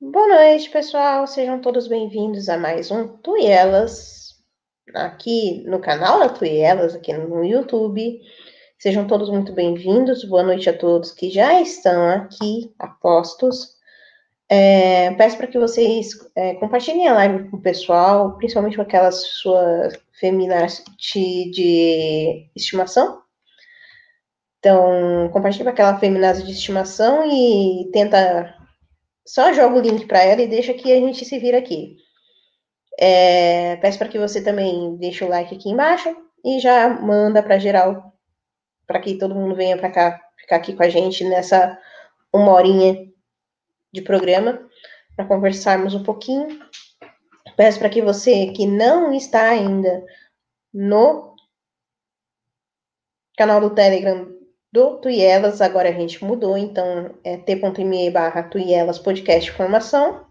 Boa noite, pessoal. Sejam todos bem-vindos a mais um Tu e Elas, aqui no canal da Tu e Elas, aqui no YouTube. Sejam todos muito bem-vindos. Boa noite a todos que já estão aqui, apostos. É, peço para que vocês é, compartilhem a live com o pessoal, principalmente com aquelas suas feminazes de estimação. Então, compartilhe com aquela feminazi de estimação e tenta só joga o link para ela e deixa que a gente se vira aqui. É, peço para que você também deixe o like aqui embaixo e já manda para geral, para que todo mundo venha para cá, ficar aqui com a gente nessa uma horinha de programa, para conversarmos um pouquinho. Peço para que você que não está ainda no canal do Telegram do Tuielas, agora a gente mudou, então é t.me barra Tuielas Podcast Formação.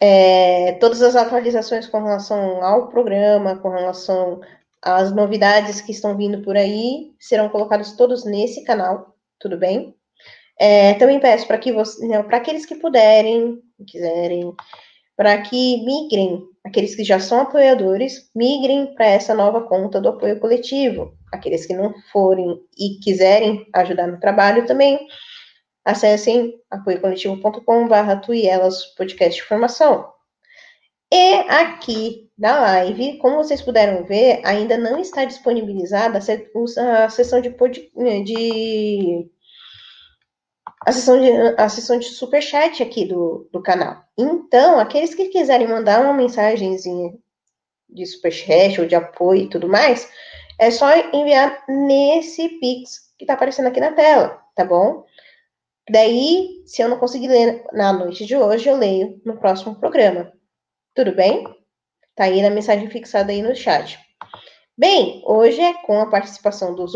É, todas as atualizações com relação ao programa, com relação às novidades que estão vindo por aí, serão colocados todos nesse canal, tudo bem? É, também peço para que você, para aqueles que puderem, quiserem, para que migrem, aqueles que já são apoiadores, migrem para essa nova conta do apoio coletivo aqueles que não forem e quiserem ajudar no trabalho também, acessem apoiocoletivo.com.br Tuielas Podcast de Formação. E aqui na live, como vocês puderam ver, ainda não está disponibilizada a sessão de, de a sessão de, a sessão de superchat aqui do, do canal. Então, aqueles que quiserem mandar uma mensagenzinha de superchat ou de apoio e tudo mais, é só enviar nesse Pix que tá aparecendo aqui na tela, tá bom? Daí, se eu não conseguir ler na noite de hoje, eu leio no próximo programa. Tudo bem? Tá aí na mensagem fixada aí no chat. Bem, hoje é com a participação dos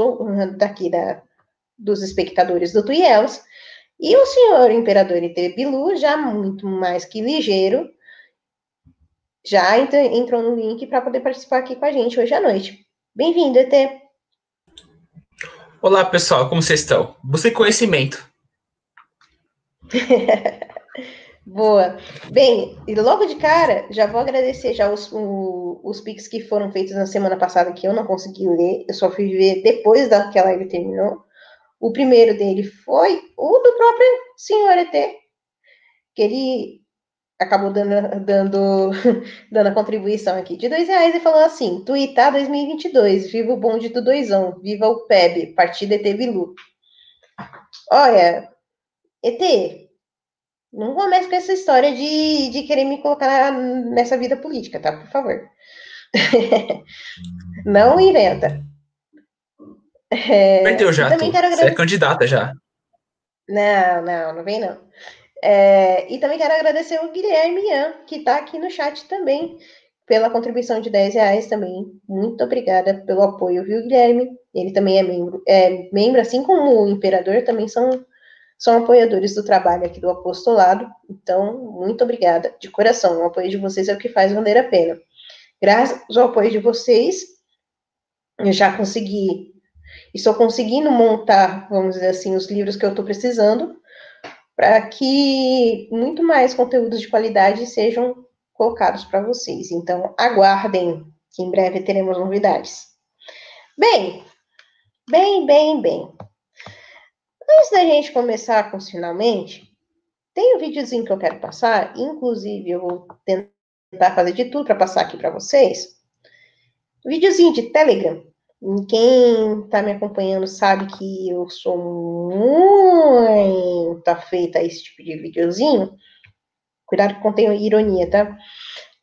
daqui da, dos espectadores do Tuielos e o senhor imperador Itebilu, já muito mais que ligeiro, já entrou no link para poder participar aqui com a gente hoje à noite. Bem-vindo, ET. Olá, pessoal, como vocês estão? Busquem conhecimento. Boa. Bem, e logo de cara, já vou agradecer já os, o, os pics que foram feitos na semana passada, que eu não consegui ler, eu só fui ver depois da que a live terminou. O primeiro dele foi o do próprio senhor ET, que ele acabou dando, dando, dando a contribuição aqui de dois reais e falou assim: Tuitar 2022, viva o bonde do doisão, viva o PEB, partida ET Bilu. Olha, ET, não comece com essa história de, de querer me colocar nessa vida política, tá? Por favor. não inventa. É, Perdeu já, tu. Você é candidata já. Não, não, não vem não. É, e também quero agradecer o Guilherme Ian, que está aqui no chat também, pela contribuição de 10 reais também. Muito obrigada pelo apoio, viu, Guilherme? Ele também é membro, é membro, assim como o Imperador, também são, são apoiadores do trabalho aqui do apostolado. Então, muito obrigada, de coração. O apoio de vocês é o que faz valer a pena. Graças ao apoio de vocês, eu já consegui, estou conseguindo montar, vamos dizer assim, os livros que eu estou precisando para que muito mais conteúdos de qualidade sejam colocados para vocês. Então, aguardem, que em breve teremos novidades. Bem, bem, bem, bem. Antes da gente começar com finalmente, tem um videozinho que eu quero passar, inclusive eu vou tentar fazer de tudo para passar aqui para vocês. Videozinho de Telegram quem está me acompanhando sabe que eu sou muito afeita a esse tipo de videozinho. Cuidado que contém ironia, tá?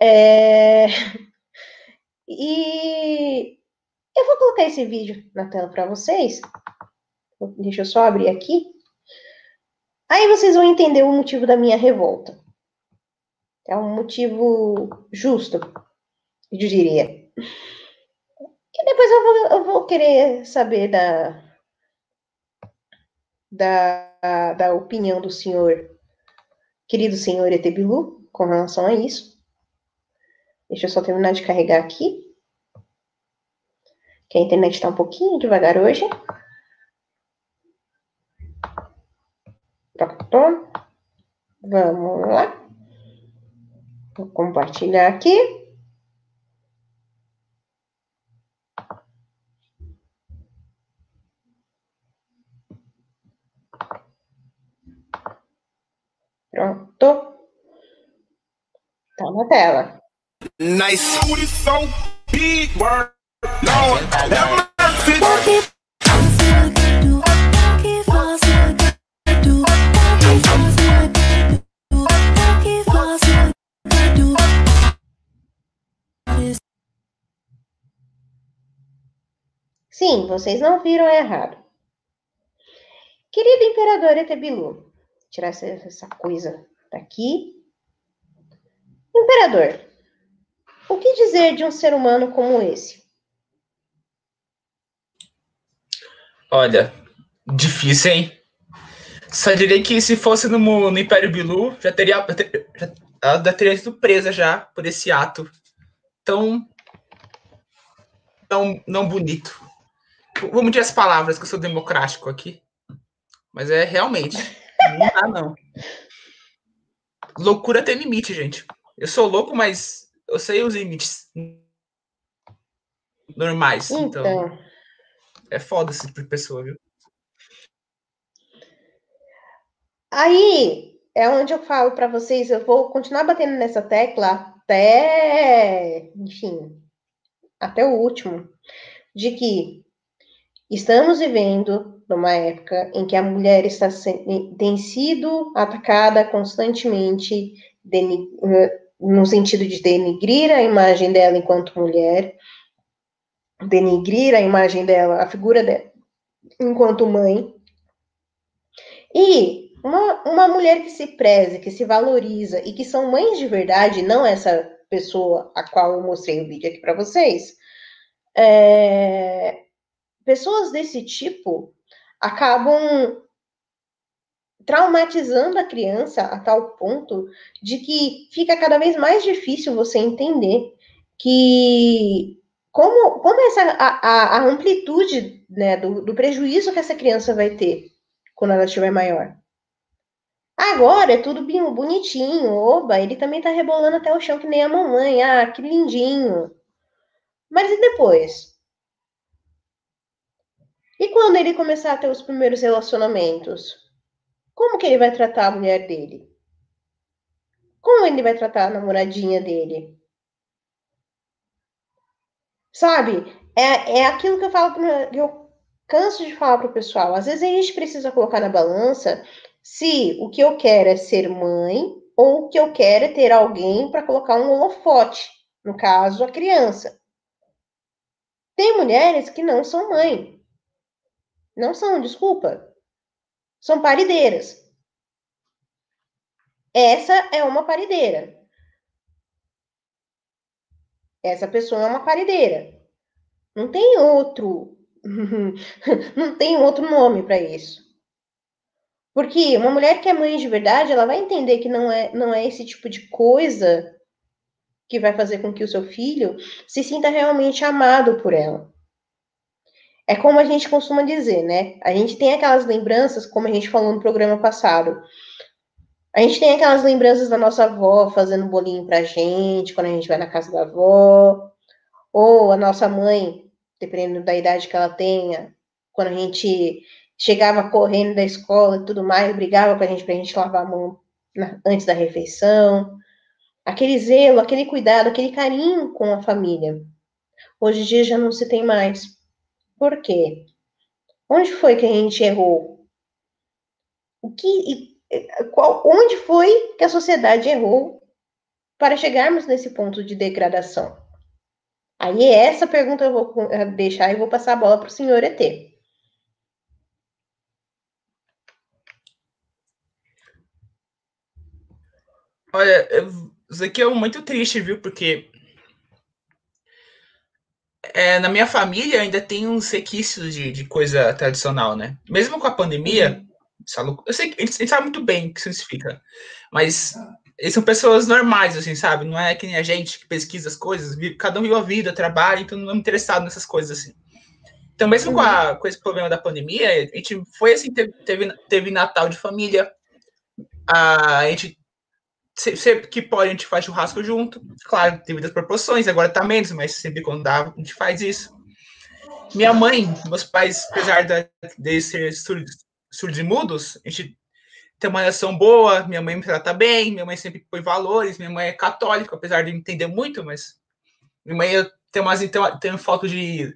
É... E eu vou colocar esse vídeo na tela para vocês. Deixa eu só abrir aqui. Aí vocês vão entender o motivo da minha revolta. É um motivo justo, eu diria. Depois eu vou, eu vou querer saber da, da, da opinião do senhor, querido senhor Etebilu, com relação a isso. Deixa eu só terminar de carregar aqui. Que a internet está um pouquinho devagar hoje. Vamos lá. Vou compartilhar aqui. Pronto. Tá na tela. Nice. Sim, vocês não viram errado. Querido imperador Etebilu, tirar essa, essa coisa daqui. Imperador, o que dizer de um ser humano como esse? Olha, difícil, hein? Só direi que se fosse no, no Império Bilu, já teria, já, ela já teria sido presa já por esse ato tão, tão não bonito. Vamos dizer as palavras, que eu sou democrático aqui. Mas é realmente. Não dá, não. Loucura tem limite, gente. Eu sou louco, mas eu sei os limites normais. Então, então é foda esse tipo de pessoa, viu? Aí é onde eu falo para vocês, eu vou continuar batendo nessa tecla até, enfim, até o último, de que Estamos vivendo numa época em que a mulher está tem sido atacada constantemente no sentido de denigrir a imagem dela enquanto mulher, denigrir a imagem dela, a figura dela enquanto mãe. E uma, uma mulher que se preze, que se valoriza e que são mães de verdade, não essa pessoa a qual eu mostrei o vídeo aqui para vocês, é, pessoas desse tipo acabam traumatizando a criança a tal ponto de que fica cada vez mais difícil você entender que como, como essa a, a amplitude né, do, do prejuízo que essa criança vai ter quando ela estiver maior. Agora é tudo bonitinho, oba, ele também tá rebolando até o chão que nem a mamãe, ah, que lindinho. Mas e depois? E quando ele começar a ter os primeiros relacionamentos? Como que ele vai tratar a mulher dele? Como ele vai tratar a namoradinha dele? Sabe? É, é aquilo que eu falo, que eu canso de falar pro pessoal. Às vezes a gente precisa colocar na balança se o que eu quero é ser mãe ou o que eu quero é ter alguém para colocar um holofote, no caso, a criança. Tem mulheres que não são mãe, não são, desculpa. São parideiras. Essa é uma parideira. Essa pessoa é uma parideira. Não tem outro. não tem outro nome para isso. Porque uma mulher que é mãe de verdade, ela vai entender que não é, não é esse tipo de coisa que vai fazer com que o seu filho se sinta realmente amado por ela. É como a gente costuma dizer, né? A gente tem aquelas lembranças, como a gente falou no programa passado. A gente tem aquelas lembranças da nossa avó fazendo bolinho pra gente quando a gente vai na casa da avó, ou a nossa mãe, dependendo da idade que ela tenha, quando a gente chegava correndo da escola e tudo mais, brigava com a gente pra gente lavar a mão na, antes da refeição. Aquele zelo, aquele cuidado, aquele carinho com a família. Hoje em dia já não se tem mais. Por quê? Onde foi que a gente errou? O que, qual, onde foi que a sociedade errou para chegarmos nesse ponto de degradação? Aí essa pergunta eu vou deixar e vou passar a bola para o senhor ET. Olha, aqui é muito triste, viu? Porque é, na minha família ainda tem uns requisitos de, de coisa tradicional, né? Mesmo com a pandemia, uhum. eu sei que a gente sabe muito bem o que significa, mas eles são pessoas normais, assim, sabe? Não é que nem a gente que pesquisa as coisas, cada um vive a vida, trabalha, então não é interessado nessas coisas, assim. Então, mesmo uhum. com, a, com esse problema da pandemia, a gente foi assim, teve, teve, teve Natal de família, a gente sempre que pode, a gente faz churrasco junto. Claro, devido às proporções, agora tá menos, mas sempre quando dá, a gente faz isso. Minha mãe, meus pais, apesar de, de ser surdos, surdos e mudos, a gente tem uma relação boa, minha mãe me trata bem, minha mãe sempre põe valores, minha mãe é católica, apesar de entender muito, mas minha mãe tem umas então tem foto de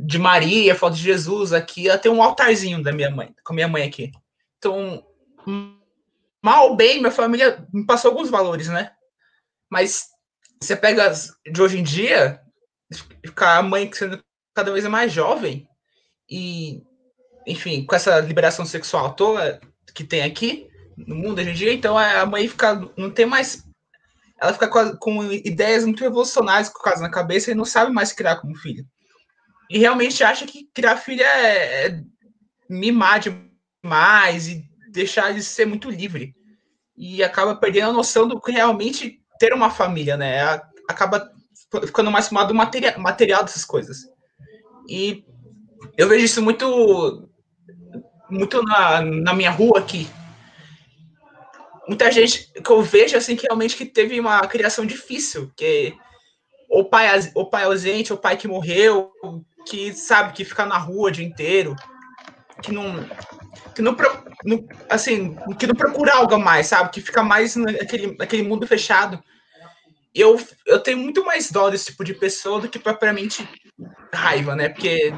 de Maria, foto de Jesus aqui, ela tem um altarzinho da minha mãe, com a minha mãe aqui. Então, mal ou bem, minha família me passou alguns valores, né? Mas você pega de hoje em dia, ficar a mãe sendo cada vez mais jovem e, enfim, com essa liberação sexual toda que tem aqui no mundo hoje em dia, então a mãe fica, não tem mais. Ela fica com, com ideias muito revolucionárias com o caso na cabeça e não sabe mais criar como filho. E realmente acha que criar filho é, é mimar demais e deixar de ser muito livre. E acaba perdendo a noção do que realmente ter uma família, né? Acaba ficando mais fumado material, material dessas coisas. E eu vejo isso muito muito na, na minha rua aqui. Muita gente que eu vejo assim que realmente que teve uma criação difícil, que o pai, o pai ausente, o pai que morreu, que sabe que fica na rua o dia inteiro, que não que não, não assim, que não procura algo mais, sabe? Que fica mais naquele, naquele mundo fechado. Eu, eu tenho muito mais dó desse tipo de pessoa do que propriamente raiva, né? Porque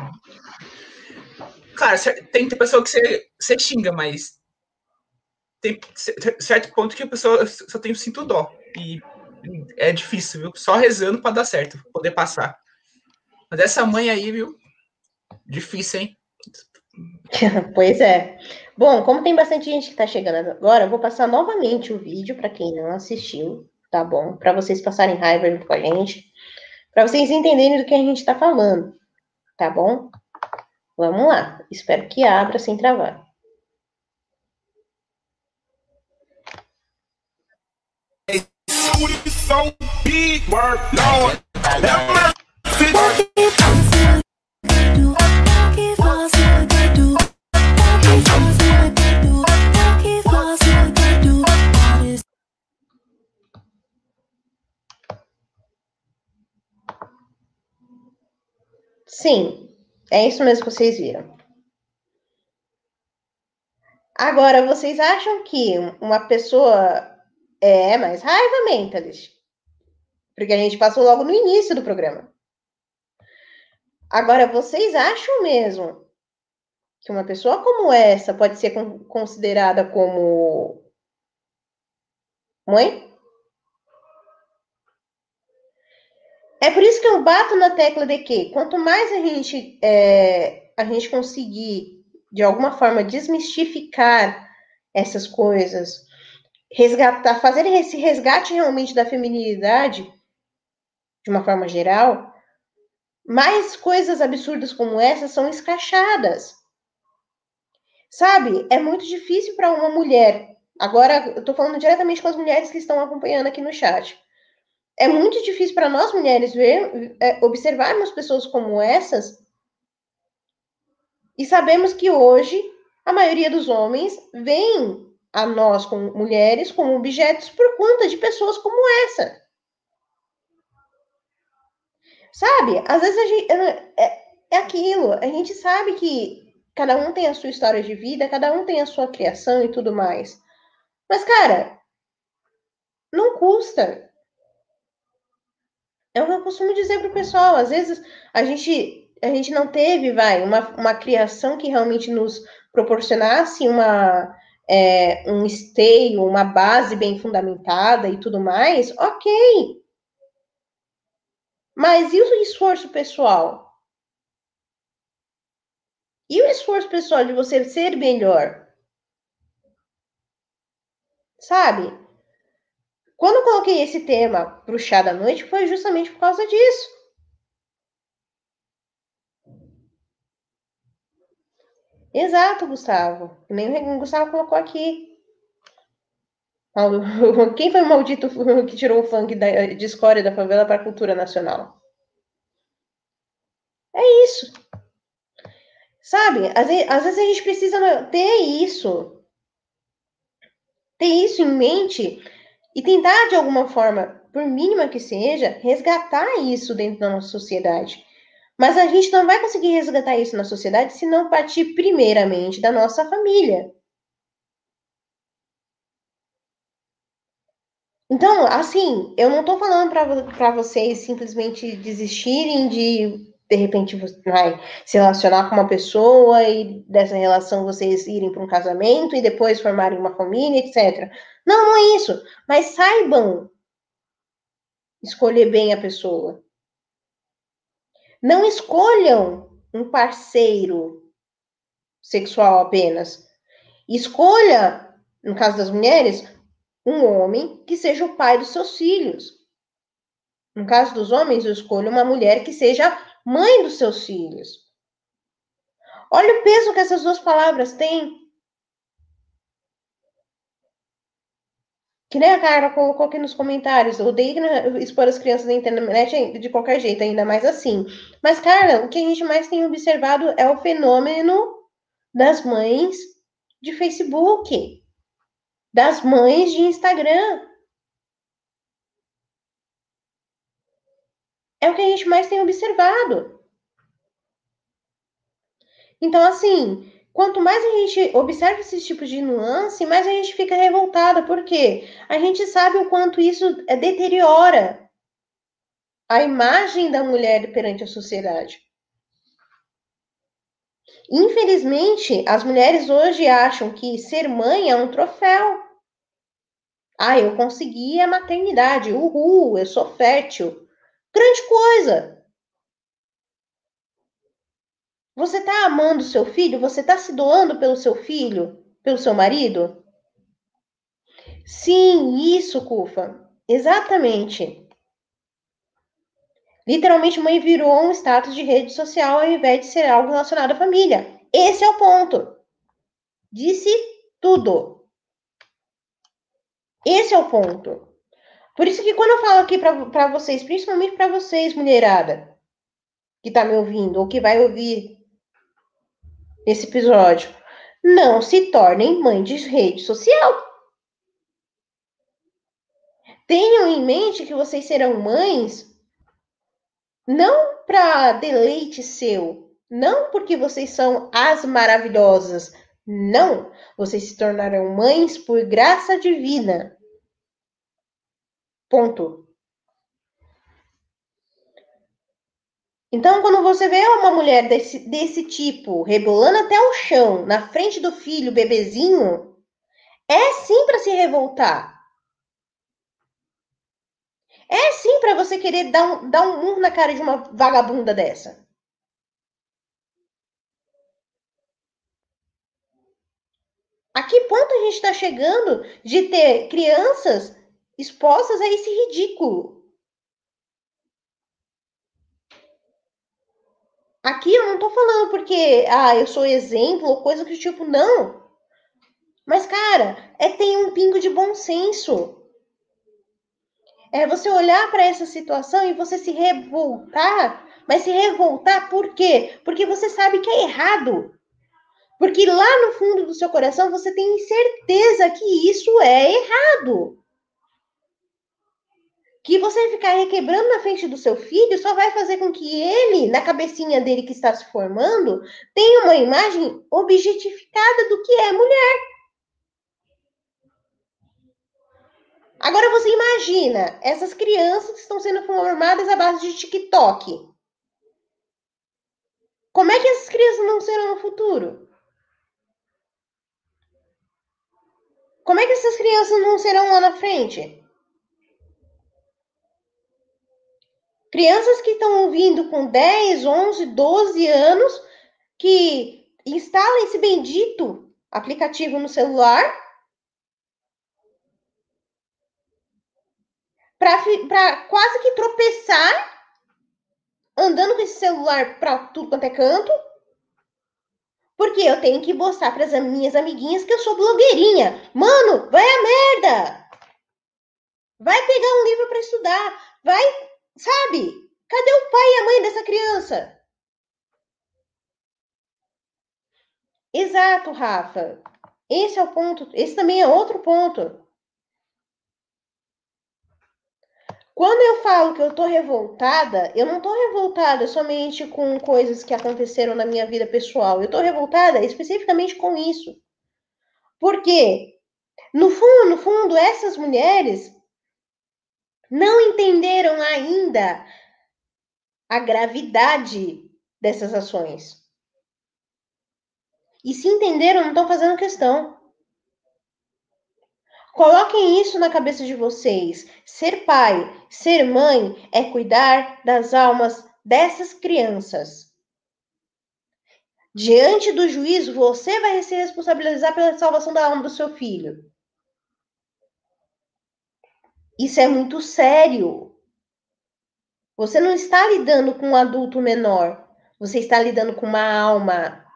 Claro, tem, tem pessoa que você, você xinga, mas tem certo ponto que a pessoa só tem sinto dó. E é difícil, viu? Só rezando para dar certo, poder passar. Mas essa mãe aí, viu? Difícil, hein? pois é. Bom, como tem bastante gente que está chegando agora, eu vou passar novamente o vídeo para quem não assistiu, tá bom? Para vocês passarem raiva junto com a gente, para vocês entenderem do que a gente está falando, tá bom? Vamos lá. Espero que abra sem travar. Sim, é isso mesmo que vocês viram. Agora, vocês acham que uma pessoa é mais raiva mentalist? Porque a gente passou logo no início do programa. Agora, vocês acham mesmo que uma pessoa como essa pode ser considerada como mãe? É por isso que eu bato na tecla de que quanto mais a gente, é, a gente conseguir, de alguma forma, desmistificar essas coisas, resgatar, fazer esse resgate realmente da feminilidade, de uma forma geral, mais coisas absurdas como essas são escachadas. Sabe? É muito difícil para uma mulher. Agora, eu estou falando diretamente com as mulheres que estão acompanhando aqui no chat é muito difícil para nós mulheres ver, é, observarmos pessoas como essas e sabemos que hoje a maioria dos homens vem a nós como mulheres como objetos por conta de pessoas como essa. Sabe? Às vezes a gente, é, é aquilo, a gente sabe que cada um tem a sua história de vida, cada um tem a sua criação e tudo mais. Mas, cara, não custa é o que eu costumo dizer para o pessoal. Às vezes a gente, a gente não teve, vai, uma, uma criação que realmente nos proporcionasse uma, é, um esteio, uma base bem fundamentada e tudo mais, ok. Mas e o esforço pessoal? E o esforço pessoal de você ser melhor? Sabe? Quando eu coloquei esse tema para o chá da noite, foi justamente por causa disso. Exato, Gustavo. Nem o Gustavo colocou aqui. Quem foi o maldito que tirou o funk da, de escória da favela para a cultura nacional? É isso. Sabe? Às vezes, às vezes a gente precisa ter isso ter isso em mente e tentar, de alguma forma, por mínima que seja, resgatar isso dentro da nossa sociedade. Mas a gente não vai conseguir resgatar isso na sociedade se não partir primeiramente da nossa família. Então, assim, eu não estou falando para vocês simplesmente desistirem de, de repente, vai se relacionar com uma pessoa e dessa relação vocês irem para um casamento e depois formarem uma família, etc. Não, não é isso. Mas saibam escolher bem a pessoa. Não escolham um parceiro sexual apenas. Escolha, no caso das mulheres, um homem que seja o pai dos seus filhos. No caso dos homens, eu escolho uma mulher que seja mãe dos seus filhos. Olha o peso que essas duas palavras têm. Que nem a Cara colocou aqui nos comentários. Odeio expor as crianças na internet de qualquer jeito, ainda mais assim. Mas, cara, o que a gente mais tem observado é o fenômeno das mães de Facebook das mães de Instagram. É o que a gente mais tem observado. Então, assim, quanto mais a gente observa esses tipos de nuance, mais a gente fica revoltada, porque a gente sabe o quanto isso deteriora a imagem da mulher perante a sociedade. Infelizmente, as mulheres hoje acham que ser mãe é um troféu. Ah, eu consegui a maternidade. Uhul, eu sou fértil. Grande coisa. Você está amando seu filho? Você está se doando pelo seu filho? Pelo seu marido? Sim, isso, Cufa. Exatamente. Literalmente, mãe virou um status de rede social ao invés de ser algo relacionado à família. Esse é o ponto. Disse tudo. Esse é o ponto. Por isso que quando eu falo aqui para vocês, principalmente para vocês, mulherada, que tá me ouvindo ou que vai ouvir esse episódio, não se tornem mãe de rede social. Tenham em mente que vocês serão mães não para deleite seu, não porque vocês são as maravilhosas, não, vocês se tornarão mães por graça divina. Ponto. Então, quando você vê uma mulher desse, desse tipo rebolando até o chão, na frente do filho, bebezinho, é sim para se revoltar. É sim para você querer dar um, dar um murro na cara de uma vagabunda dessa. A que ponto a gente está chegando de ter crianças expostas a esse ridículo? Aqui eu não estou falando porque ah, eu sou exemplo ou coisa do tipo, não. Mas, cara, é ter um pingo de bom senso é você olhar para essa situação e você se revoltar, mas se revoltar por quê? Porque você sabe que é errado. Porque lá no fundo do seu coração você tem certeza que isso é errado. Que você ficar requebrando na frente do seu filho só vai fazer com que ele, na cabecinha dele que está se formando, tenha uma imagem objetificada do que é mulher. Agora você imagina essas crianças que estão sendo formadas à base de TikTok. Como é que essas crianças não serão no futuro? Como é que essas crianças não serão lá na frente? Crianças que estão ouvindo com 10, 11, 12 anos que instalam esse bendito aplicativo no celular para quase que tropeçar andando com esse celular para tudo quanto é canto. Porque eu tenho que mostrar para as minhas amiguinhas que eu sou blogueirinha. Mano, vai a merda! Vai pegar um livro para estudar. Vai, sabe? Cadê o pai e a mãe dessa criança? Exato, Rafa. Esse é o ponto. Esse também é outro ponto. Quando eu falo que eu tô revoltada, eu não tô revoltada somente com coisas que aconteceram na minha vida pessoal. Eu tô revoltada especificamente com isso. Porque, no fundo, no fundo, essas mulheres não entenderam ainda a gravidade dessas ações. E se entenderam, não estão fazendo questão. Coloquem isso na cabeça de vocês. Ser pai, ser mãe é cuidar das almas dessas crianças. Diante do juízo, você vai se responsabilizar pela salvação da alma do seu filho. Isso é muito sério. Você não está lidando com um adulto menor. Você está lidando com uma alma.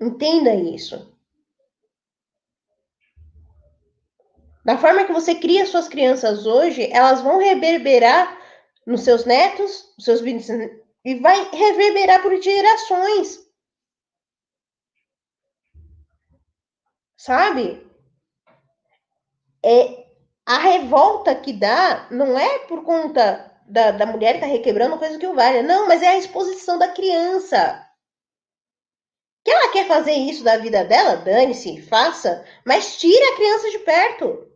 Entenda isso. Da forma que você cria suas crianças hoje, elas vão reverberar nos seus netos, nos seus e vai reverberar por gerações. Sabe? É, a revolta que dá não é por conta da, da mulher que tá requebrando coisa que o vale. Não, mas é a exposição da criança. Que ela quer fazer isso da vida dela, dane-se, faça, mas tire a criança de perto.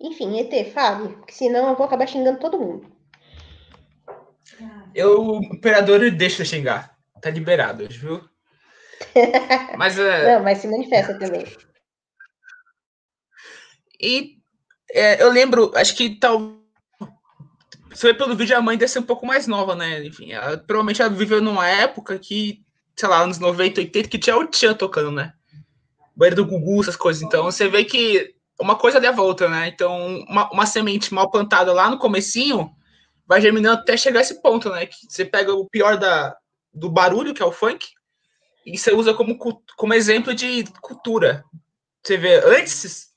Enfim, ET, fale, porque senão eu vou acabar xingando todo mundo. Eu, o imperador deixa xingar. Tá liberado, viu? Mas, é... Não, mas se manifesta também. E é, eu lembro, acho que tal. Você vê pelo vídeo, a mãe deve ser um pouco mais nova, né? Enfim, ela, provavelmente ela viveu numa época que, sei lá, anos 90, 80, que tinha o Tchan tocando, né? Banheiro do Gugu, essas coisas. Então você vê que uma coisa dá volta, né? Então, uma, uma semente mal plantada lá no comecinho vai germinando até chegar a esse ponto, né? Que você pega o pior da, do barulho, que é o funk, e você usa como, como exemplo de cultura. Você vê, antes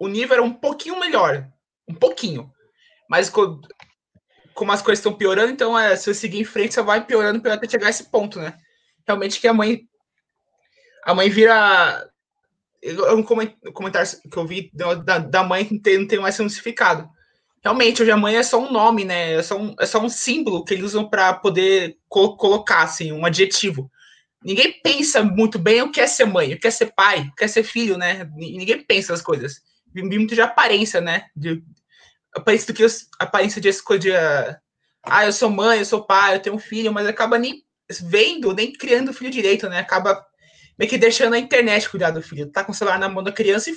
o nível era um pouquinho melhor, um pouquinho. Mas como as coisas estão piorando, então é, se você seguir em frente, você vai piorando até chegar a esse ponto, né? Realmente que a mãe a mãe vira um comentário que eu vi da, da mãe que não tem, não tem mais significado. Realmente, hoje a mãe é só um nome, né? É só um, é só um símbolo que eles usam para poder co colocar, assim, um adjetivo. Ninguém pensa muito bem o que é ser mãe, o que é ser pai, o que é ser filho, né? Ninguém pensa as coisas. Vi muito de aparência, né? De, aparência do que aparência de escolha. Ah, eu sou mãe, eu sou pai, eu tenho um filho, mas acaba nem vendo, nem criando o filho direito, né? Acaba meio que deixando a internet cuidar do filho. Tá com o celular na mão da criança e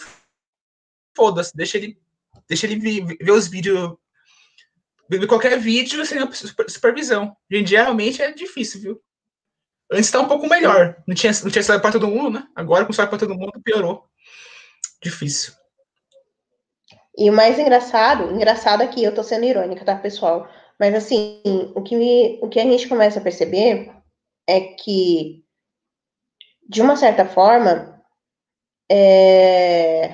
foda-se, deixa ele, deixa ele ver, ver os vídeos, ver qualquer vídeo sem supervisão. Hoje em dia realmente é difícil, viu? Antes tá um pouco melhor. Não tinha, não tinha celular para todo mundo, né? Agora com celular para todo mundo piorou. Difícil. E o mais engraçado, engraçado aqui, eu tô sendo irônica, tá, pessoal? Mas assim, o que, me, o que a gente começa a perceber é que de uma certa forma, é...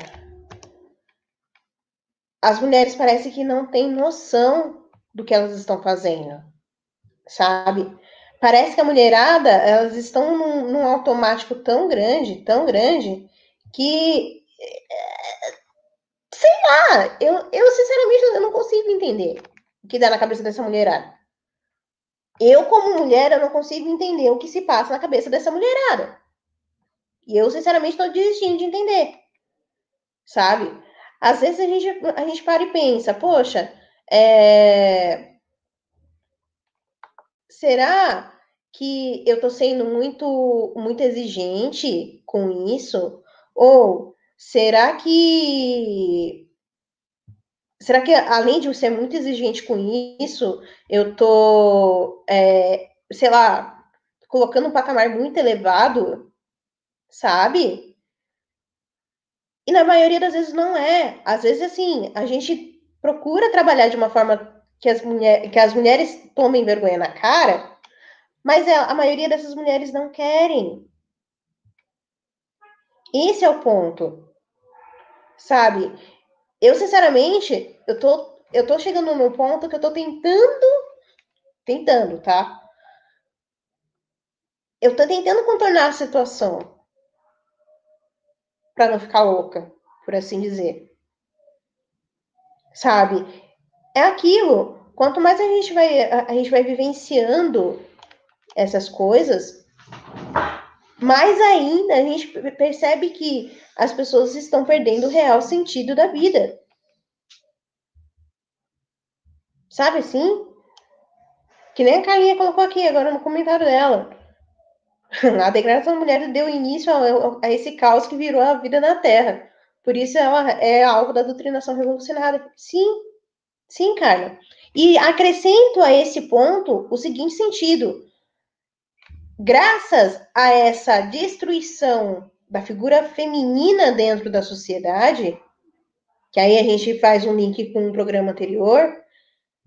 as mulheres parecem que não têm noção do que elas estão fazendo, sabe? Parece que a mulherada, elas estão num, num automático tão grande, tão grande, que é, sei lá, eu, eu sinceramente eu não consigo entender o que dá na cabeça dessa mulherada. Eu, como mulher, eu não consigo entender o que se passa na cabeça dessa mulherada. E eu, sinceramente, estou desistindo de entender. Sabe? Às vezes a gente, a gente para e pensa, poxa, é... será que eu estou sendo muito, muito exigente com isso? Ou será que. Será que, além de eu ser muito exigente com isso, eu estou, é, sei lá, colocando um patamar muito elevado sabe? E na maioria das vezes não é. Às vezes, assim, a gente procura trabalhar de uma forma que as, mulher, que as mulheres tomem vergonha na cara, mas é, a maioria dessas mulheres não querem. Esse é o ponto. Sabe? Eu, sinceramente, eu tô, eu tô chegando num ponto que eu tô tentando tentando, tá? Eu tô tentando contornar a situação para não ficar louca, por assim dizer. Sabe? É aquilo. Quanto mais a gente vai a, a gente vai vivenciando essas coisas, mais ainda a gente percebe que as pessoas estão perdendo o real sentido da vida. Sabe assim? Que nem a Carlinha colocou aqui agora no comentário dela. A declaração da mulher deu início a, a, esse caos que virou a vida na Terra. Por isso ela é alvo da doutrinação revolucionária. Sim, sim, Carla. E acrescento a esse ponto o seguinte sentido: graças a essa destruição da figura feminina dentro da sociedade, que aí a gente faz um link com um programa anterior,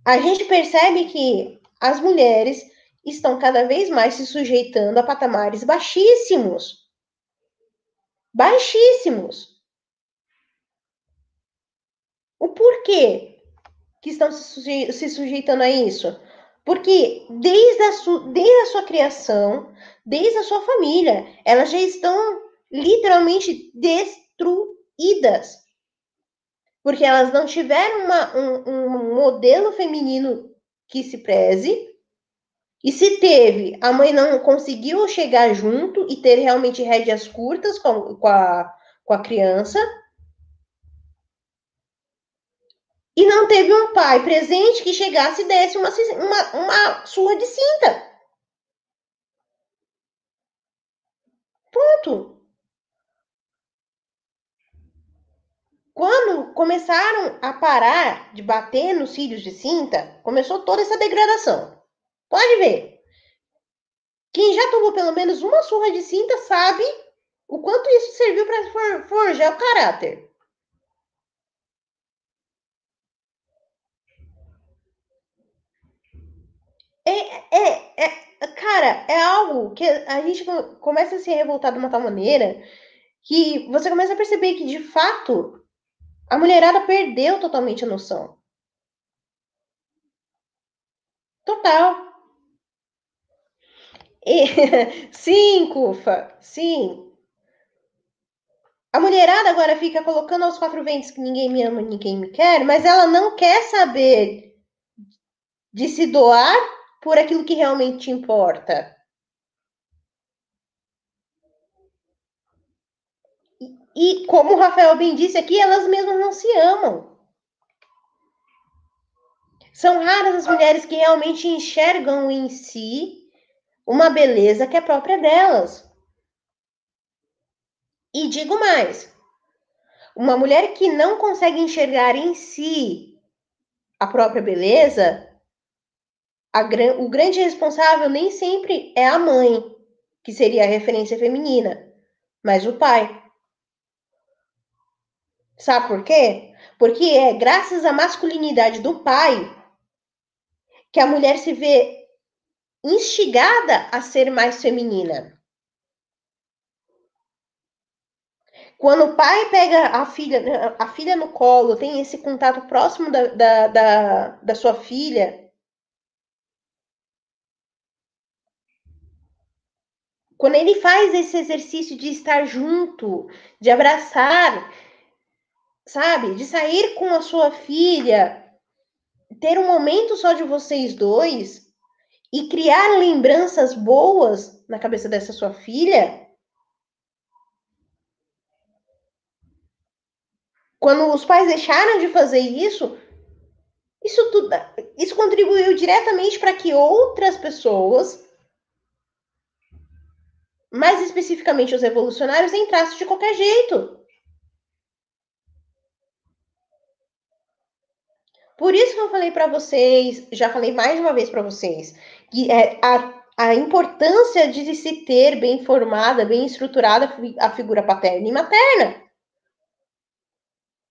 a gente percebe que as mulheres estão cada vez mais se sujeitando a patamares baixíssimos. Baixíssimos. O porquê que estão se sujeitando a isso? Porque desde a, desde a sua criação, desde a sua família, elas já estão literalmente destruídas. Porque elas não tiveram uma, um, um modelo feminino que se preze. E se teve, a mãe não conseguiu chegar junto e ter realmente rédeas curtas com, com, a, com a criança. E não teve um pai presente que chegasse e desse uma, uma, uma surra de cinta. Ponto. Quando começaram a parar de bater nos cílios de cinta, começou toda essa degradação. Pode ver. Quem já tomou pelo menos uma surra de cinta sabe o quanto isso serviu para forjar o caráter. É, é, é, cara, é algo que a gente começa a se revoltar de uma tal maneira que você começa a perceber que, de fato, a mulherada perdeu totalmente a noção. Total. E, sim, Cufa, sim. A mulherada agora fica colocando aos quatro ventos que ninguém me ama, ninguém me quer, mas ela não quer saber de se doar por aquilo que realmente importa. E, e como o Rafael bem disse aqui, elas mesmas não se amam. São raras as mulheres que realmente enxergam em si uma beleza que é própria delas. E digo mais: uma mulher que não consegue enxergar em si a própria beleza, o grande responsável nem sempre é a mãe, que seria a referência feminina, mas o pai. Sabe por quê? Porque é graças à masculinidade do pai que a mulher se vê instigada a ser mais feminina. Quando o pai pega a filha, a filha no colo, tem esse contato próximo da, da, da, da sua filha, Quando ele faz esse exercício de estar junto, de abraçar, sabe? De sair com a sua filha, ter um momento só de vocês dois e criar lembranças boas na cabeça dessa sua filha. Quando os pais deixaram de fazer isso, isso tudo, isso contribuiu diretamente para que outras pessoas mais especificamente os revolucionários, entrassem de qualquer jeito. Por isso que eu falei para vocês, já falei mais uma vez para vocês, que é a, a importância de se ter bem formada, bem estruturada a figura paterna e materna.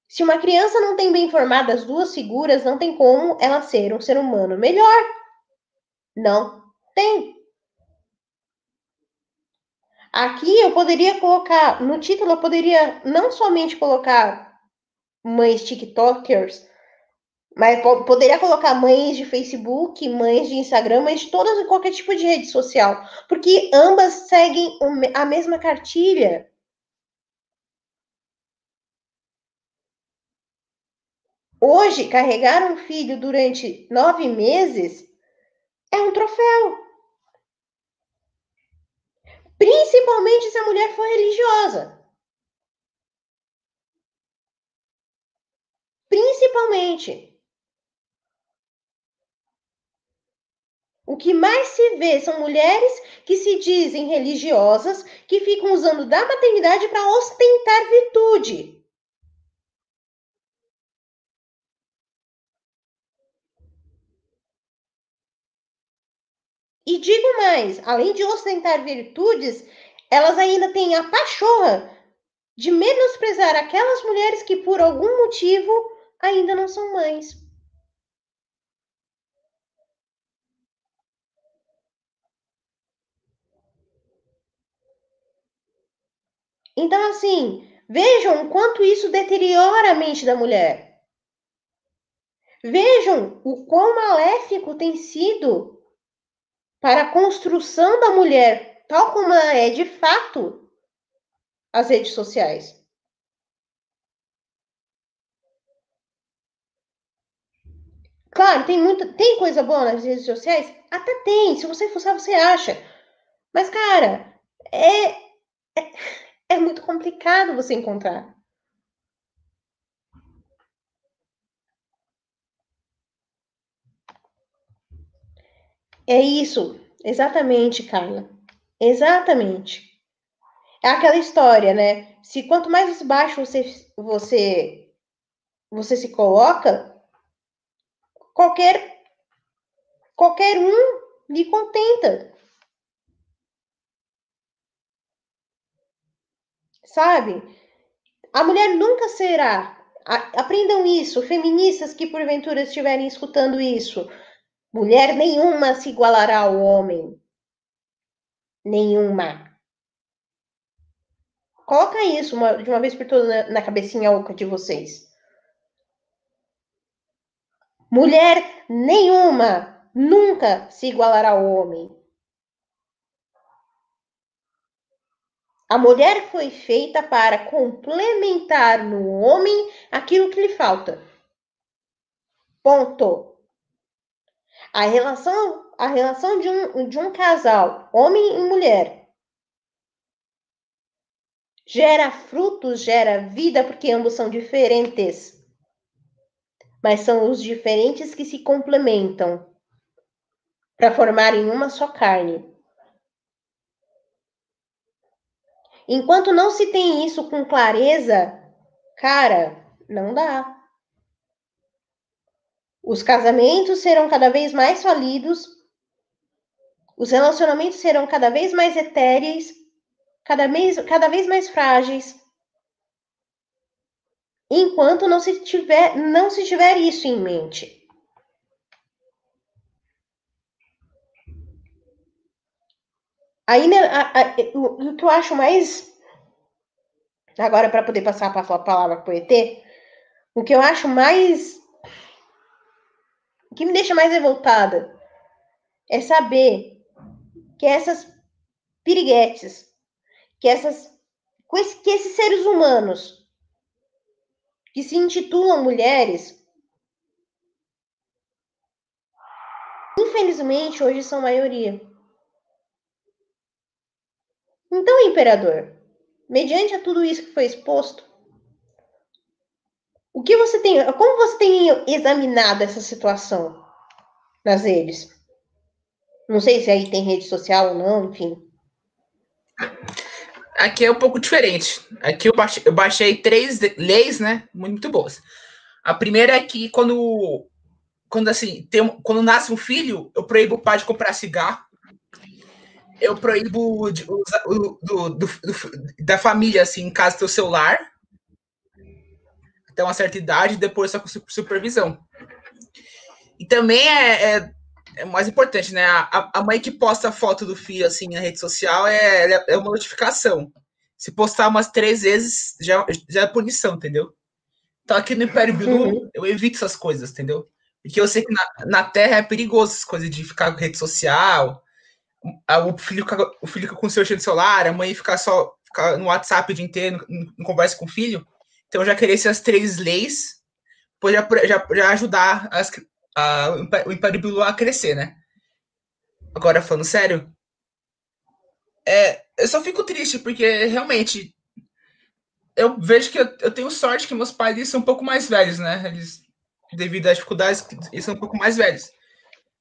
Se uma criança não tem bem formada as duas figuras, não tem como ela ser um ser humano melhor. Não tem. Aqui eu poderia colocar, no título eu poderia não somente colocar mães TikTokers, Mas poderia colocar mães de Facebook, mães de Instagram, mães de todas e qualquer tipo de rede social. Porque ambas seguem a mesma cartilha. Hoje, carregar um filho durante nove meses é um troféu. Principalmente se a mulher for religiosa. Principalmente. O que mais se vê são mulheres que se dizem religiosas, que ficam usando da maternidade para ostentar virtude. E digo mais, além de ostentar virtudes, elas ainda têm a pachorra de menosprezar aquelas mulheres que por algum motivo ainda não são mães. Então, assim, vejam quanto isso deteriora a mente da mulher. Vejam o quão maléfico tem sido para a construção da mulher, tal como ela é de fato, as redes sociais. Claro, tem muita, tem coisa boa nas redes sociais? Até tem, se você for você acha. Mas, cara, é, é é muito complicado você encontrar. É isso, exatamente, Carla. Exatamente. É aquela história, né? Se quanto mais baixo você você você se coloca, qualquer qualquer um lhe contenta. sabe? A mulher nunca será. Aprendam isso, feministas que porventura estiverem escutando isso. Mulher nenhuma se igualará ao homem. Nenhuma. Coloca isso uma, de uma vez por todas na, na cabecinha oca de vocês. Mulher nenhuma nunca se igualará ao homem. A mulher foi feita para complementar no homem aquilo que lhe falta. Ponto. A relação, a relação de um, de um casal, homem e mulher, gera frutos, gera vida, porque ambos são diferentes. Mas são os diferentes que se complementam para formarem uma só carne. Enquanto não se tem isso com clareza, cara, não dá. Os casamentos serão cada vez mais falidos, os relacionamentos serão cada vez mais etéreis, cada vez, cada vez mais frágeis. Enquanto não se tiver, não se tiver isso em mente. Aí, né, o, o, que eu acho mais. Agora, para poder passar a palavra para o ET, o que eu acho mais. Que me deixa mais revoltada é saber que essas piriguetes, que essas. que esses seres humanos que se intitulam mulheres, infelizmente hoje são maioria. Então, imperador, mediante a tudo isso que foi exposto, o que você tem, como você tem examinado essa situação nas redes? Não sei se aí tem rede social ou não, enfim. Aqui é um pouco diferente. Aqui eu baixei, eu baixei três leis, né? Muito boas. A primeira é que quando, quando assim, tem, quando nasce um filho, eu proíbo o pai de comprar cigarro eu proíbo de, do, do, do, da família, assim, em casa, ter celular até uma certa idade, depois só com supervisão. E também é, é, é mais importante, né? A, a, mãe que posta foto do filho, assim, na rede social é, é, é uma notificação. Se postar umas três vezes, já, já é punição, entendeu? Então aqui no Império Bilu, uhum. eu evito essas coisas, entendeu? Porque eu sei que na, na Terra é perigoso essas coisas de ficar com rede social, o filho, fica, o filho fica com o seu cheio de celular, a mãe ficar só ficar no WhatsApp o dia inteiro, não, não conversa com o filho. Então já queria essas três leis, para já, já, já ajudar as, a, o Império Bilu a crescer, né? Agora, falando sério, é, eu só fico triste, porque realmente eu vejo que eu, eu, tenho sorte que meus pais são um pouco mais velhos, né? Eles, devido às dificuldades, eles são um pouco mais velhos.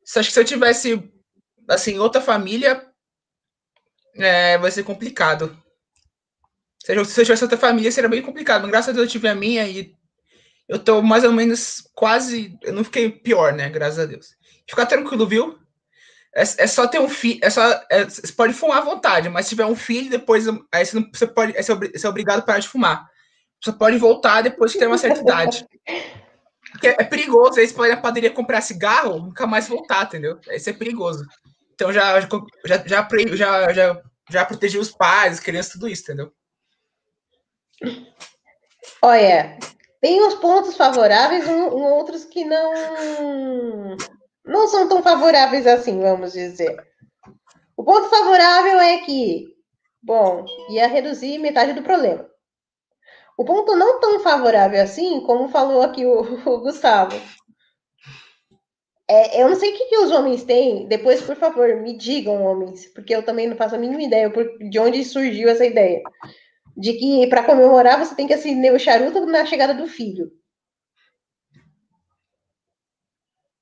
Só que se eu tivesse, assim, outra família, é, vai ser complicado. Se eu, se eu tivesse outra família, seria bem complicado. Mas graças a Deus eu tive a minha e eu tô mais ou menos quase. Eu não fiquei pior, né? Graças a Deus. Fica tranquilo, viu? É, é só ter um filho. É é, você pode fumar à vontade, mas se tiver um filho, depois. Aí você, não, você pode. Você é obrigado a parar de fumar. Você pode voltar depois que ter uma certa idade. Porque é perigoso, aí você pode ir na padaria comprar cigarro nunca mais voltar, entendeu? Isso é perigoso. Então já, já, já, já, já, já protegi os pais, as crianças, tudo isso, entendeu? Olha, tem uns pontos favoráveis e outros que não não são tão favoráveis assim, vamos dizer. O ponto favorável é que, bom, ia reduzir metade do problema. O ponto não tão favorável assim, como falou aqui o, o Gustavo. É, eu não sei o que, que, os homens têm. Depois, por favor, me digam, homens, porque eu também não faço a mínima ideia de onde surgiu essa ideia. De que para comemorar você tem que acender o charuto na chegada do filho.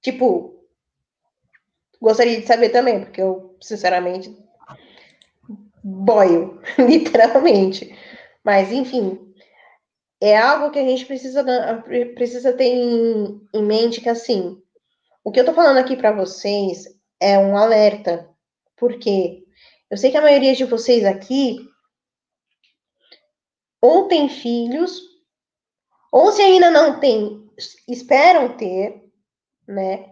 Tipo, Gostaria de saber também, porque eu, sinceramente, boio, literalmente. Mas, enfim, é algo que a gente precisa, precisa ter em, em mente que, assim, o que eu tô falando aqui para vocês é um alerta, porque eu sei que a maioria de vocês aqui ou tem filhos, ou se ainda não tem, esperam ter, né?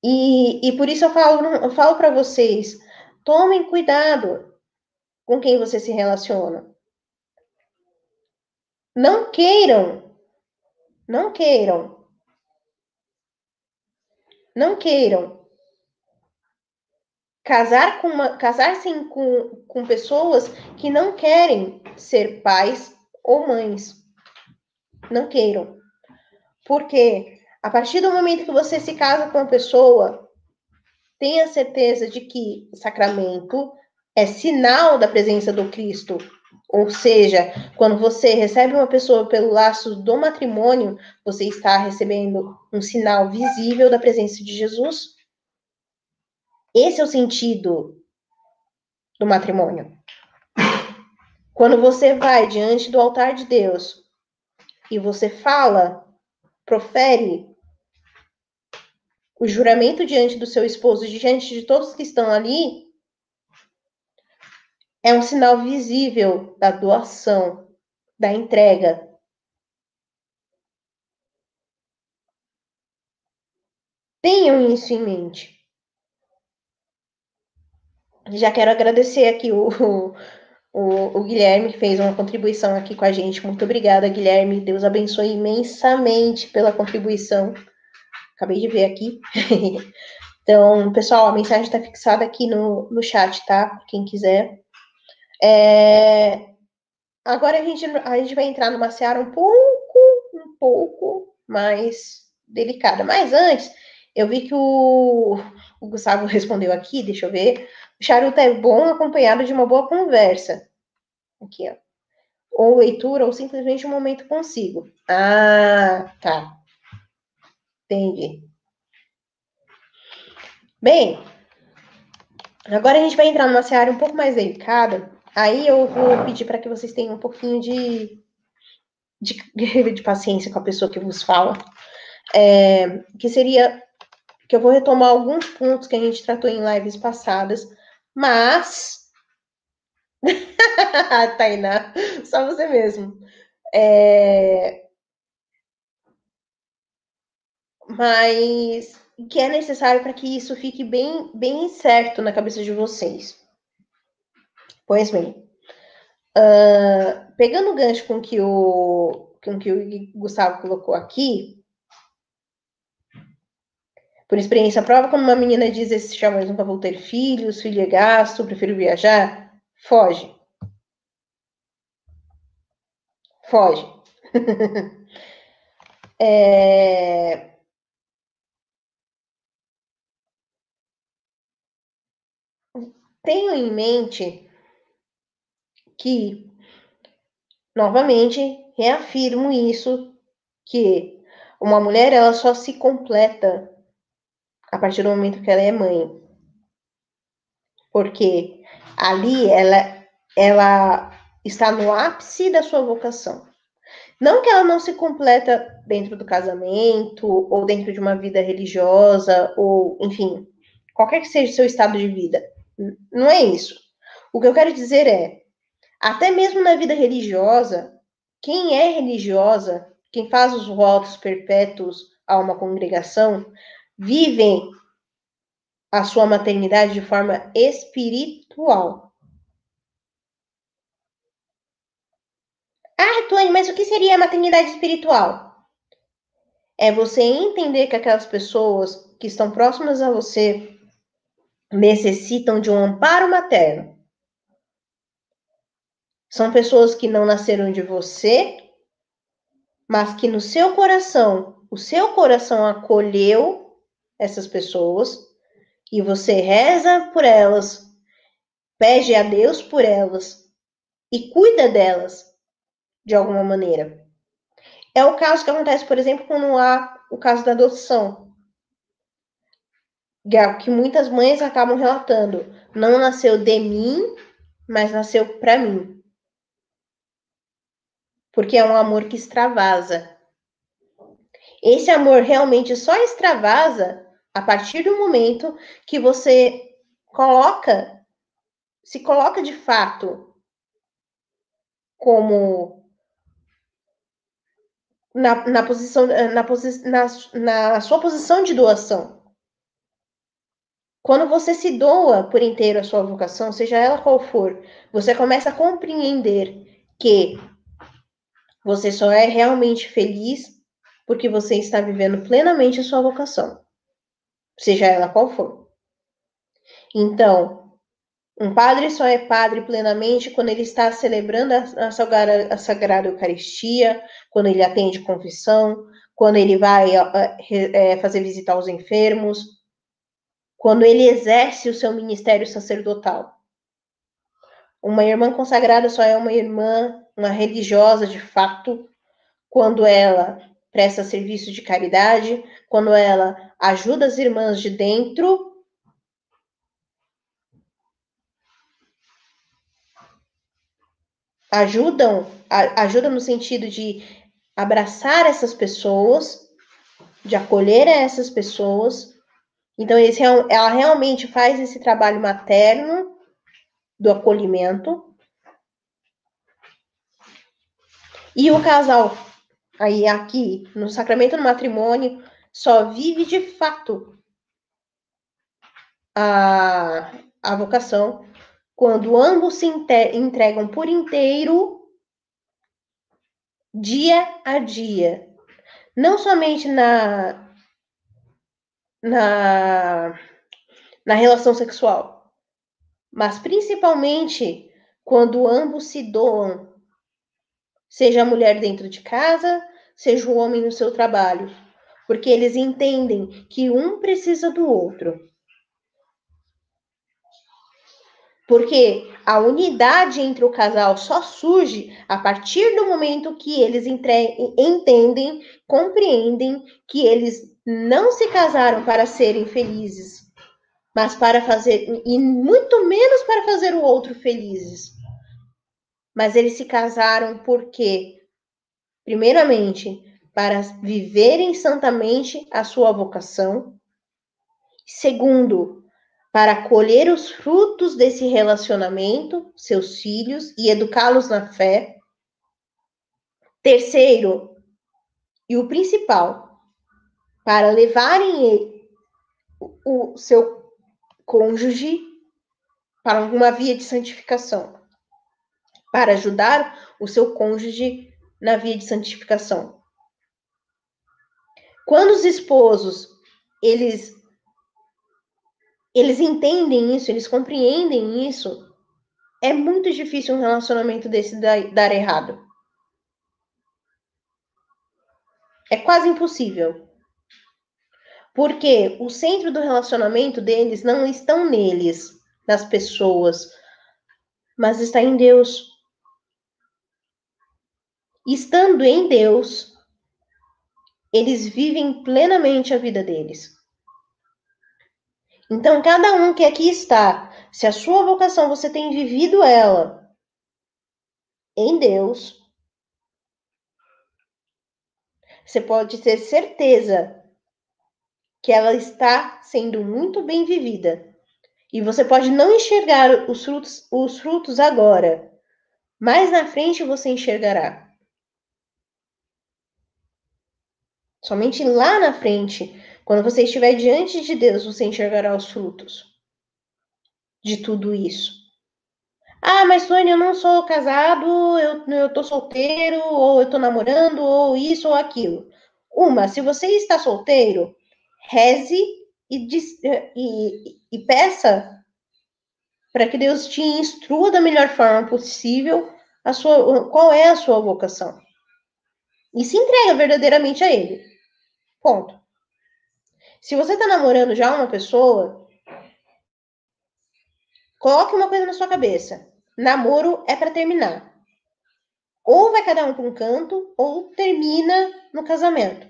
E, e por isso eu falo, eu falo para vocês, tomem cuidado com quem você se relaciona. Não queiram, não queiram, não queiram casar com uma, casar-se com, com pessoas que não querem ser pais ou mães. Não queiram. Porque a partir do momento que você se casa com uma pessoa, tenha certeza de que sacramento é sinal da presença do Cristo. Ou seja, quando você recebe uma pessoa pelo laço do matrimônio, você está recebendo um sinal visível da presença de Jesus. Esse é o sentido do matrimônio. Quando você vai diante do altar de Deus e você fala, profere o juramento diante do seu esposo, diante de todos que estão ali, é um sinal visível da doação, da entrega. Tenham isso em mente. Já quero agradecer aqui o, o, o, Guilherme, que fez uma contribuição aqui com a gente. Muito obrigada, Guilherme. Deus abençoe imensamente pela contribuição. Acabei de ver aqui. então, pessoal, a mensagem está fixada aqui no, no chat, tá? Quem quiser. É... Agora a gente, a gente vai entrar numa seara um pouco, um pouco mais delicada. Mas antes, eu vi que o, o Gustavo respondeu aqui, deixa eu ver. Charuto é bom acompanhado de uma boa conversa. Aqui, ó. Ou leitura, ou simplesmente um momento consigo. Ah, tá. Entendi. Bem, agora a gente vai entrar numa seara um pouco mais delicada. Aí eu vou pedir para que vocês tenham um pouquinho de, de, de, paciência com a pessoa que vos fala. É, que seria que eu vou retomar alguns pontos que a gente tratou em lives passadas, mas. Tainá, só você mesmo. É, mas que é necessário para que isso fique bem, bem certo na cabeça de vocês. Pois bem, uh, pegando o gancho com que o, com que o Gustavo colocou aqui, por experiência prova, quando uma menina diz esse chamões nunca vou ter filhos, filho é gasto, prefiro viajar, foge. Foge. é... Tenho em mente que, novamente, reafirmo isso, que uma mulher ela só se completa a partir do momento que ela é mãe. Porque ali ela, ela está no ápice da sua vocação. Não que ela não se completa dentro do casamento, ou dentro de uma vida religiosa, ou, enfim, qualquer que seja o seu estado de vida. Não é isso. O que eu quero dizer é, até mesmo na vida religiosa, quem é religiosa, quem faz os votos perpétuos a uma congregação, vivem a sua maternidade de forma espiritual. Ah, Tony, mas o que seria a maternidade espiritual? É você entender que aquelas pessoas que estão próximas a você necessitam de um amparo materno. São pessoas que não nasceram de você, mas que no seu coração, o seu coração acolheu essas pessoas e você reza por elas, pede a Deus por elas e cuida delas de alguma maneira. É o caso que acontece, por exemplo, quando há o caso da adoção. É que muitas mães acabam relatando. Não nasceu de mim, mas nasceu para mim. Porque é um amor que extravasa. Esse amor realmente só extravasa a partir do momento que você coloca, se coloca de fato como na, na posição, na, posi, na, na sua posição de doação. Quando você se doa por inteiro a sua vocação, seja ela qual for, você começa a compreender que você só é realmente feliz porque você está vivendo plenamente a sua vocação, seja ela qual for. Então, um padre só é padre plenamente quando ele está celebrando a, sagrada, a sagrada Eucaristia, quando ele atende confissão, quando ele vai é, fazer visitar os enfermos, quando ele exerce o seu ministério sacerdotal. Uma irmã consagrada só é uma irmã, uma religiosa de fato, quando ela presta serviço de caridade, quando ela ajuda as irmãs de dentro ajudam, ajuda no sentido de abraçar essas pessoas, de acolher essas pessoas. Então, esse, ela realmente faz esse trabalho materno do acolhimento. E o casal, aí aqui, no sacramento do matrimônio, só vive de fato a, a vocação quando ambos se entregam por inteiro, dia a dia. Não somente na, na, na relação sexual, mas principalmente quando ambos se doam, seja a mulher dentro de casa, seja o homem no seu trabalho, porque eles entendem que um precisa do outro. Porque a unidade entre o casal só surge a partir do momento que eles entendem, compreendem que eles não se casaram para serem felizes, mas para fazer, e muito menos para fazer o outro felizes. Mas eles se casaram porque, primeiramente, para viverem santamente a sua vocação. Segundo, para colher os frutos desse relacionamento, seus filhos, e educá-los na fé. Terceiro, e o principal, para levarem o seu cônjuge para alguma via de santificação, para ajudar o seu cônjuge na via de santificação. Quando os esposos eles eles entendem isso, eles compreendem isso, é muito difícil um relacionamento desse dar, errado. É quase impossível. Porque o centro do relacionamento deles não estão neles, nas pessoas, mas está em Deus. Estando em Deus, eles vivem plenamente a vida deles. Então, cada um que aqui está, se a sua vocação você tem vivido ela em Deus, você pode ter certeza que ela está sendo muito bem vivida. E você pode não enxergar os frutos, os frutos agora, mas na frente você enxergará. Somente lá na frente, quando você estiver diante de Deus, você enxergará os frutos de tudo isso. Ah, mas Sônia, eu não sou casado, eu, eu tô solteiro, ou eu tô namorando, ou isso ou aquilo. Uma, se você está solteiro, reze e, e, e peça para que Deus te instrua da melhor forma possível a sua, qual é a sua vocação. E se entrega verdadeiramente a Ele. Ponto. Se você tá namorando já uma pessoa, coloque uma coisa na sua cabeça. Namoro é para terminar. Ou vai cada um para um canto, ou termina no casamento.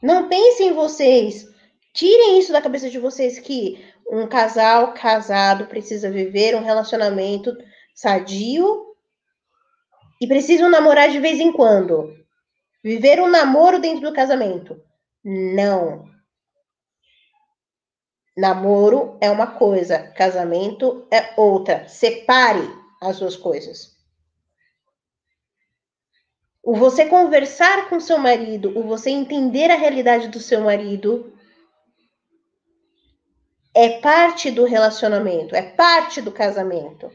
Não pensem em vocês. Tirem isso da cabeça de vocês que um casal casado precisa viver um relacionamento sadio e precisam namorar de vez em quando. Viver um namoro dentro do casamento. Não. Namoro é uma coisa, casamento é outra. Separe as duas coisas. O você conversar com seu marido, o você entender a realidade do seu marido, é parte do relacionamento, é parte do casamento.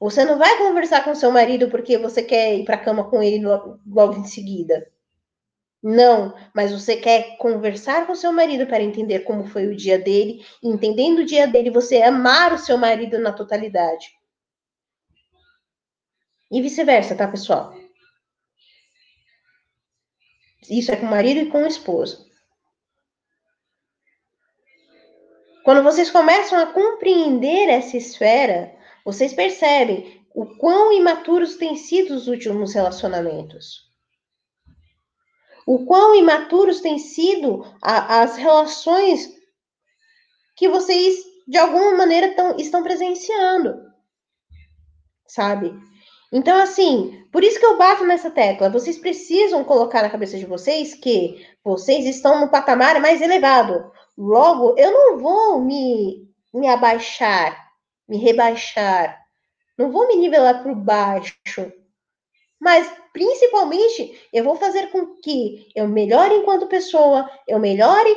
Você não vai conversar com seu marido porque você quer ir para a cama com ele logo, logo em seguida. Não, mas você quer conversar com seu marido para entender como foi o dia dele, entendendo o dia dele, você amar o seu marido na totalidade. E vice-versa, tá, pessoal? Isso é com o marido e com o esposo. Quando vocês começam a compreender essa esfera, vocês percebem o quão imaturos têm sido os últimos relacionamentos o quão imaturos têm sido a, as relações que vocês, de alguma maneira, tão, estão presenciando, sabe? Então, assim, por isso que eu bato nessa tecla. Vocês precisam colocar na cabeça de vocês que vocês estão no patamar mais elevado. Logo, eu não vou me, me abaixar, me rebaixar. Não vou me nivelar por baixo. Mas principalmente, eu vou fazer com que eu melhore enquanto pessoa, eu melhore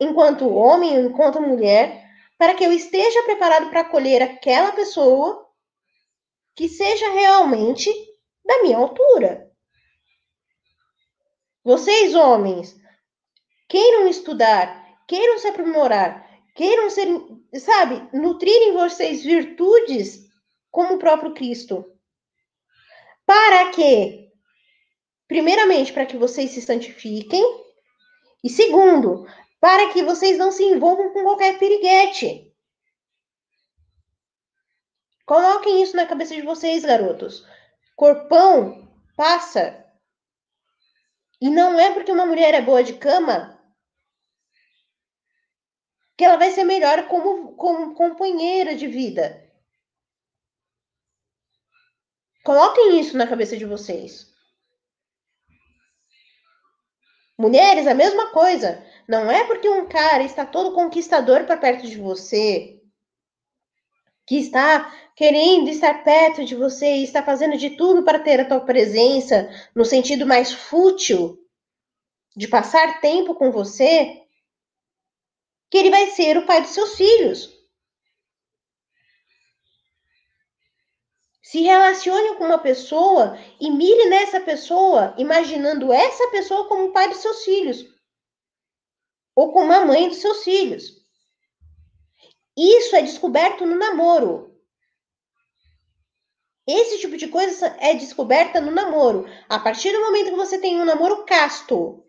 enquanto homem, enquanto mulher, para que eu esteja preparado para acolher aquela pessoa que seja realmente da minha altura. Vocês, homens, queiram estudar, queiram se aprimorar, queiram ser, sabe, nutrirem vocês virtudes como o próprio Cristo. Para quê? Primeiramente, para que vocês se santifiquem. E segundo, para que vocês não se envolvam com qualquer piriguete. Coloquem isso na cabeça de vocês, garotos. Corpão passa. E não é porque uma mulher é boa de cama que ela vai ser melhor como, como companheira de vida. Coloquem isso na cabeça de vocês. Mulheres, a mesma coisa. Não é porque um cara está todo conquistador para perto de você, que está querendo estar perto de você e está fazendo de tudo para ter a tua presença no sentido mais fútil de passar tempo com você, que ele vai ser o pai dos seus filhos. Se relacione com uma pessoa e mire nessa pessoa, imaginando essa pessoa como o pai dos seus filhos ou como a mãe dos seus filhos. Isso é descoberto no namoro. Esse tipo de coisa é descoberta no namoro. A partir do momento que você tem um namoro casto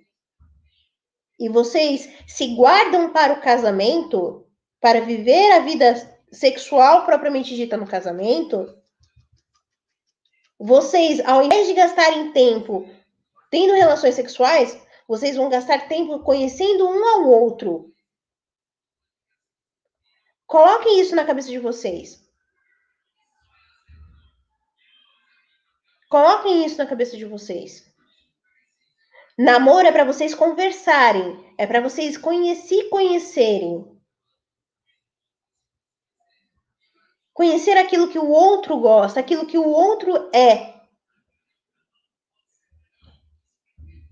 e vocês se guardam para o casamento, para viver a vida sexual propriamente dita no casamento, vocês, ao invés de gastarem tempo tendo relações sexuais, vocês vão gastar tempo conhecendo um ao outro. Coloquem isso na cabeça de vocês. Coloquem isso na cabeça de vocês. Namoro é para vocês conversarem, é para vocês conhecer conhecerem. Conhecer aquilo que o outro gosta, aquilo que o outro é.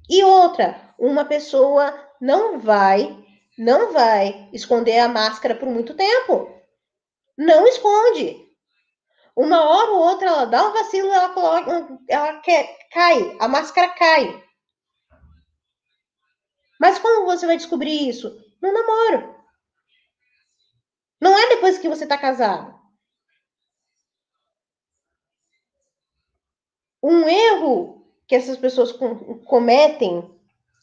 E outra, uma pessoa não vai, não vai esconder a máscara por muito tempo. Não esconde. Uma hora ou outra ela dá um vacilo, ela coloca, ela quer, cai, a máscara cai. Mas como você vai descobrir isso? No namoro. Não é depois que você está casado. Um erro que essas pessoas cometem,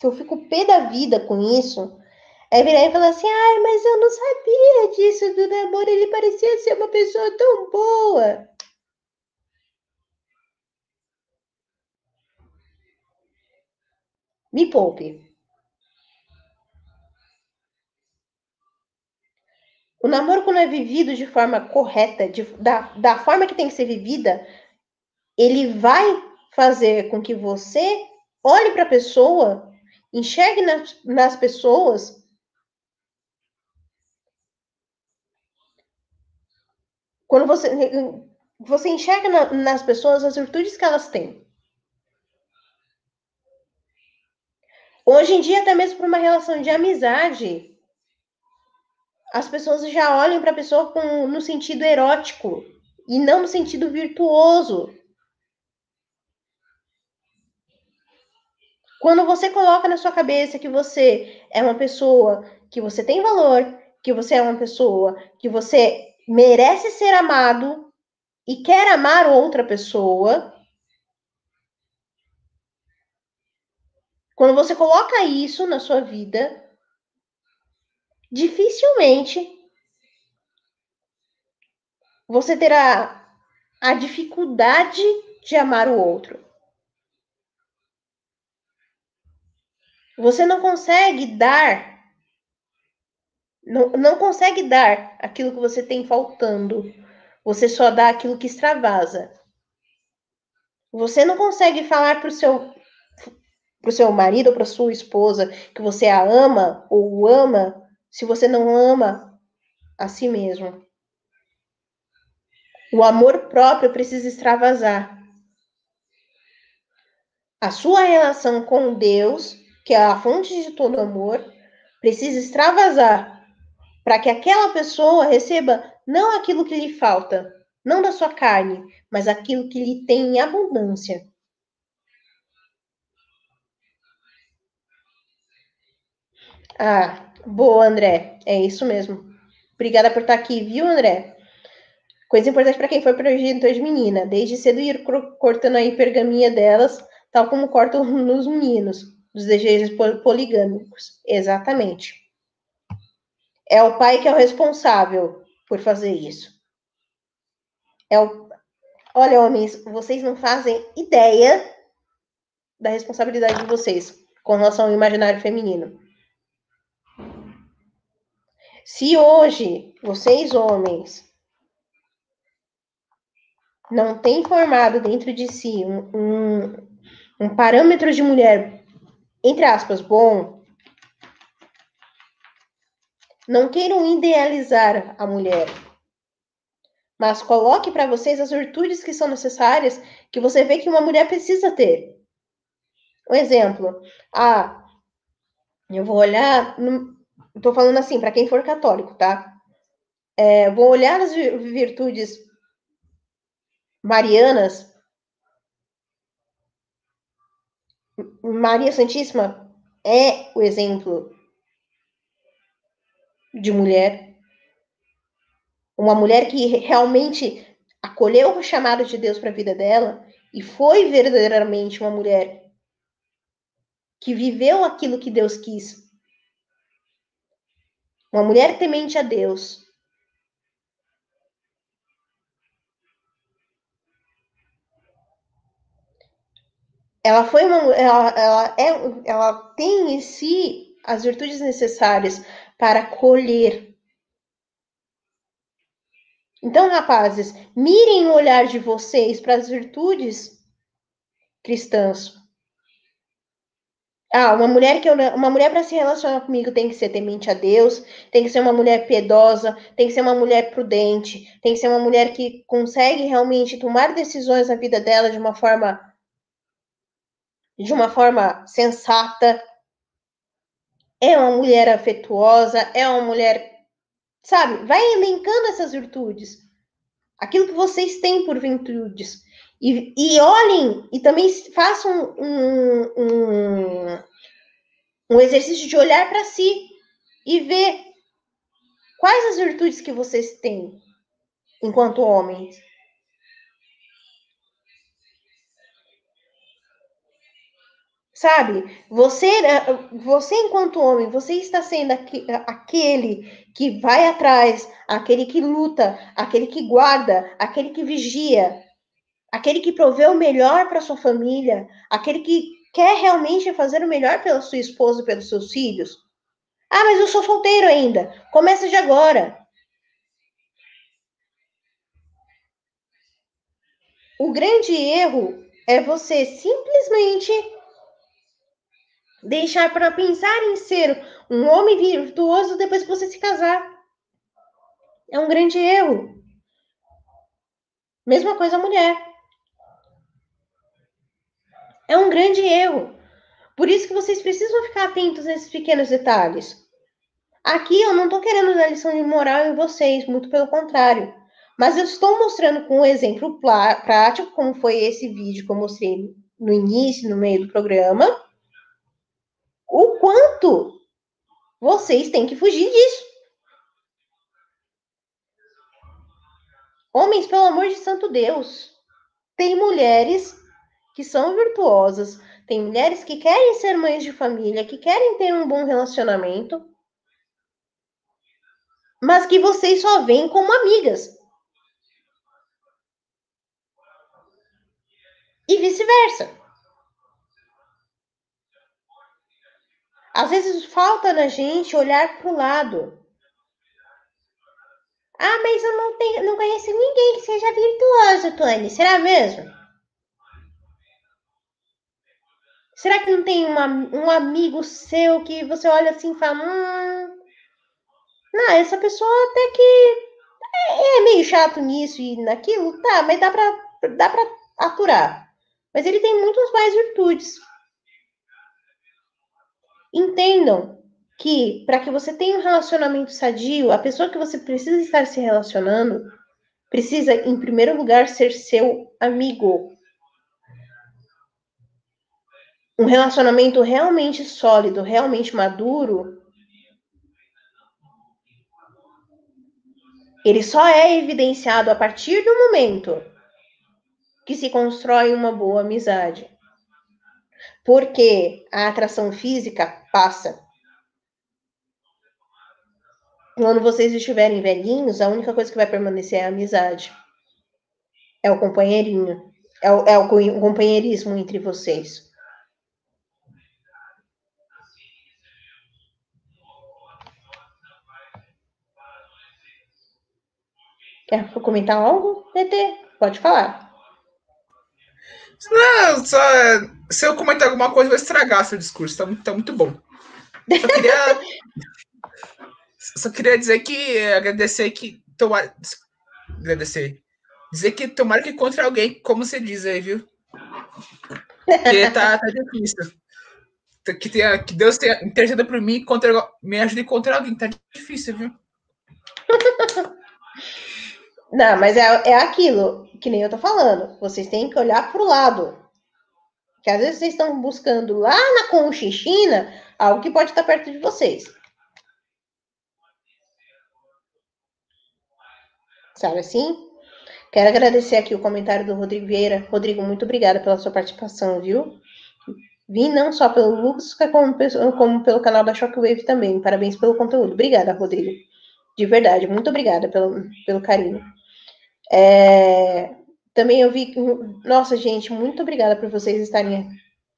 que eu fico pé da vida com isso, é virar e falar assim: ai, mas eu não sabia disso do namoro, ele parecia ser uma pessoa tão boa. Me poupe. O namoro, quando é vivido de forma correta, de, da, da forma que tem que ser vivida, ele vai fazer com que você olhe para a pessoa, enxergue nas, nas pessoas quando você você enxerga na, nas pessoas as virtudes que elas têm. Hoje em dia, até mesmo para uma relação de amizade, as pessoas já olham para a pessoa com, no sentido erótico e não no sentido virtuoso. Quando você coloca na sua cabeça que você é uma pessoa que você tem valor, que você é uma pessoa que você merece ser amado e quer amar outra pessoa, quando você coloca isso na sua vida, dificilmente você terá a dificuldade de amar o outro. Você não consegue dar, não, não consegue dar aquilo que você tem faltando. Você só dá aquilo que extravasa. Você não consegue falar para o seu para o seu marido ou para sua esposa que você a ama ou o ama se você não ama a si mesmo. O amor próprio precisa extravasar. A sua relação com Deus, que é a fonte de todo amor, precisa extravasar para que aquela pessoa receba não aquilo que lhe falta, não da sua carne, mas aquilo que lhe tem em abundância. Ah, Boa, André. É isso mesmo. Obrigada por estar aqui, viu, André? Coisa importante para quem for progenitor de menina. Desde cedo ir cortando aí pergaminha delas, tal como cortam nos meninos, dos desejos poligâmicos. Exatamente. É o pai que é o responsável por fazer isso. É o... Olha, homens, vocês não fazem ideia da responsabilidade de vocês com relação ao imaginário feminino. Se hoje vocês, homens, não têm formado dentro de si um, um, um parâmetro de mulher, entre aspas, bom, não queiram idealizar a mulher, mas coloque para vocês as virtudes que são necessárias, que você vê que uma mulher precisa ter. Um exemplo, ah, eu vou olhar Estou falando assim, para quem for católico, tá? É, vou olhar as virtudes marianas, Maria Santíssima é o exemplo de mulher. Uma mulher que realmente acolheu o chamado de Deus para a vida dela e foi verdadeiramente uma mulher que viveu aquilo que Deus quis. Uma mulher temente a Deus. Ela foi uma ela, ela, é, ela tem em si as virtudes necessárias para colher. Então, rapazes, mirem o olhar de vocês para as virtudes cristãs. Ah, uma mulher que eu, uma mulher para se relacionar comigo tem que ser temente a Deus, tem que ser uma mulher piedosa, tem que ser uma mulher prudente, tem que ser uma mulher que consegue realmente tomar decisões na vida dela de uma forma de uma forma sensata. É uma mulher afetuosa, é uma mulher, sabe? Vai elencando essas virtudes. Aquilo que vocês têm por virtudes. E, e olhem, e também façam um, um, um exercício de olhar para si e ver quais as virtudes que vocês têm enquanto homens. Sabe? Você, você enquanto homem, você está sendo aquele que vai atrás, aquele que luta, aquele que guarda, aquele que vigia, aquele que provê o melhor para sua família, aquele que quer realmente fazer o melhor pela sua esposa e pelos seus filhos. Ah, mas eu sou solteiro ainda. Começa de agora. O grande erro é você simplesmente deixar para pensar em ser um homem virtuoso depois que você se casar. É um grande erro. Mesma coisa a mulher. É um grande erro. Por isso que vocês precisam ficar atentos nesses pequenos detalhes. Aqui eu não estou querendo dar lição de moral em vocês, muito pelo contrário. Mas eu estou mostrando com um exemplo prático, como foi esse vídeo que eu mostrei no início, no meio do programa, quanto vocês têm que fugir disso. Homens, pelo amor de santo Deus, tem mulheres que são virtuosas, tem mulheres que querem ser mães de família, que querem ter um bom relacionamento, mas que vocês só veem como amigas. E vice-versa. Às vezes falta na gente olhar para o lado. Ah, mas eu não, tenho, não conheço ninguém que seja virtuoso, Tony. Será mesmo? Será que não tem uma, um amigo seu que você olha assim e fala: hum, não, essa pessoa até que é, é meio chato nisso e naquilo, tá, mas dá pra, dá pra aturar. Mas ele tem muitas mais virtudes. Entendam que para que você tenha um relacionamento sadio, a pessoa que você precisa estar se relacionando precisa, em primeiro lugar, ser seu amigo um relacionamento realmente sólido, realmente maduro, ele só é evidenciado a partir do momento que se constrói uma boa amizade. Porque a atração física passa. Quando vocês estiverem velhinhos, a única coisa que vai permanecer é a amizade. É o companheirinho. É o, é o companheirismo entre vocês. Quer comentar algo, TT? Pode falar. Não, só se eu comentar alguma coisa, vai estragar seu discurso. Tá, tá muito bom. Só queria, só queria dizer que agradecer que tomar, agradecer, dizer que tomara que encontre alguém, como você diz aí, viu? Porque tá, tá difícil. Que, tenha, que Deus tenha, interceda por mim, contra, me ajude a encontrar alguém. Tá difícil, viu? Não, mas é, é aquilo que nem eu tô falando. Vocês têm que olhar pro lado. Que às vezes vocês estão buscando lá na Conchinchina algo que pode estar perto de vocês. Sabe assim? Quero agradecer aqui o comentário do Rodrigo Vieira. Rodrigo, muito obrigada pela sua participação, viu? Vim não só pelo Lux, como, como pelo canal da Shockwave também. Parabéns pelo conteúdo. Obrigada, Rodrigo. De verdade, muito obrigada pelo, pelo carinho. É, também eu vi. Nossa, gente, muito obrigada por vocês estarem,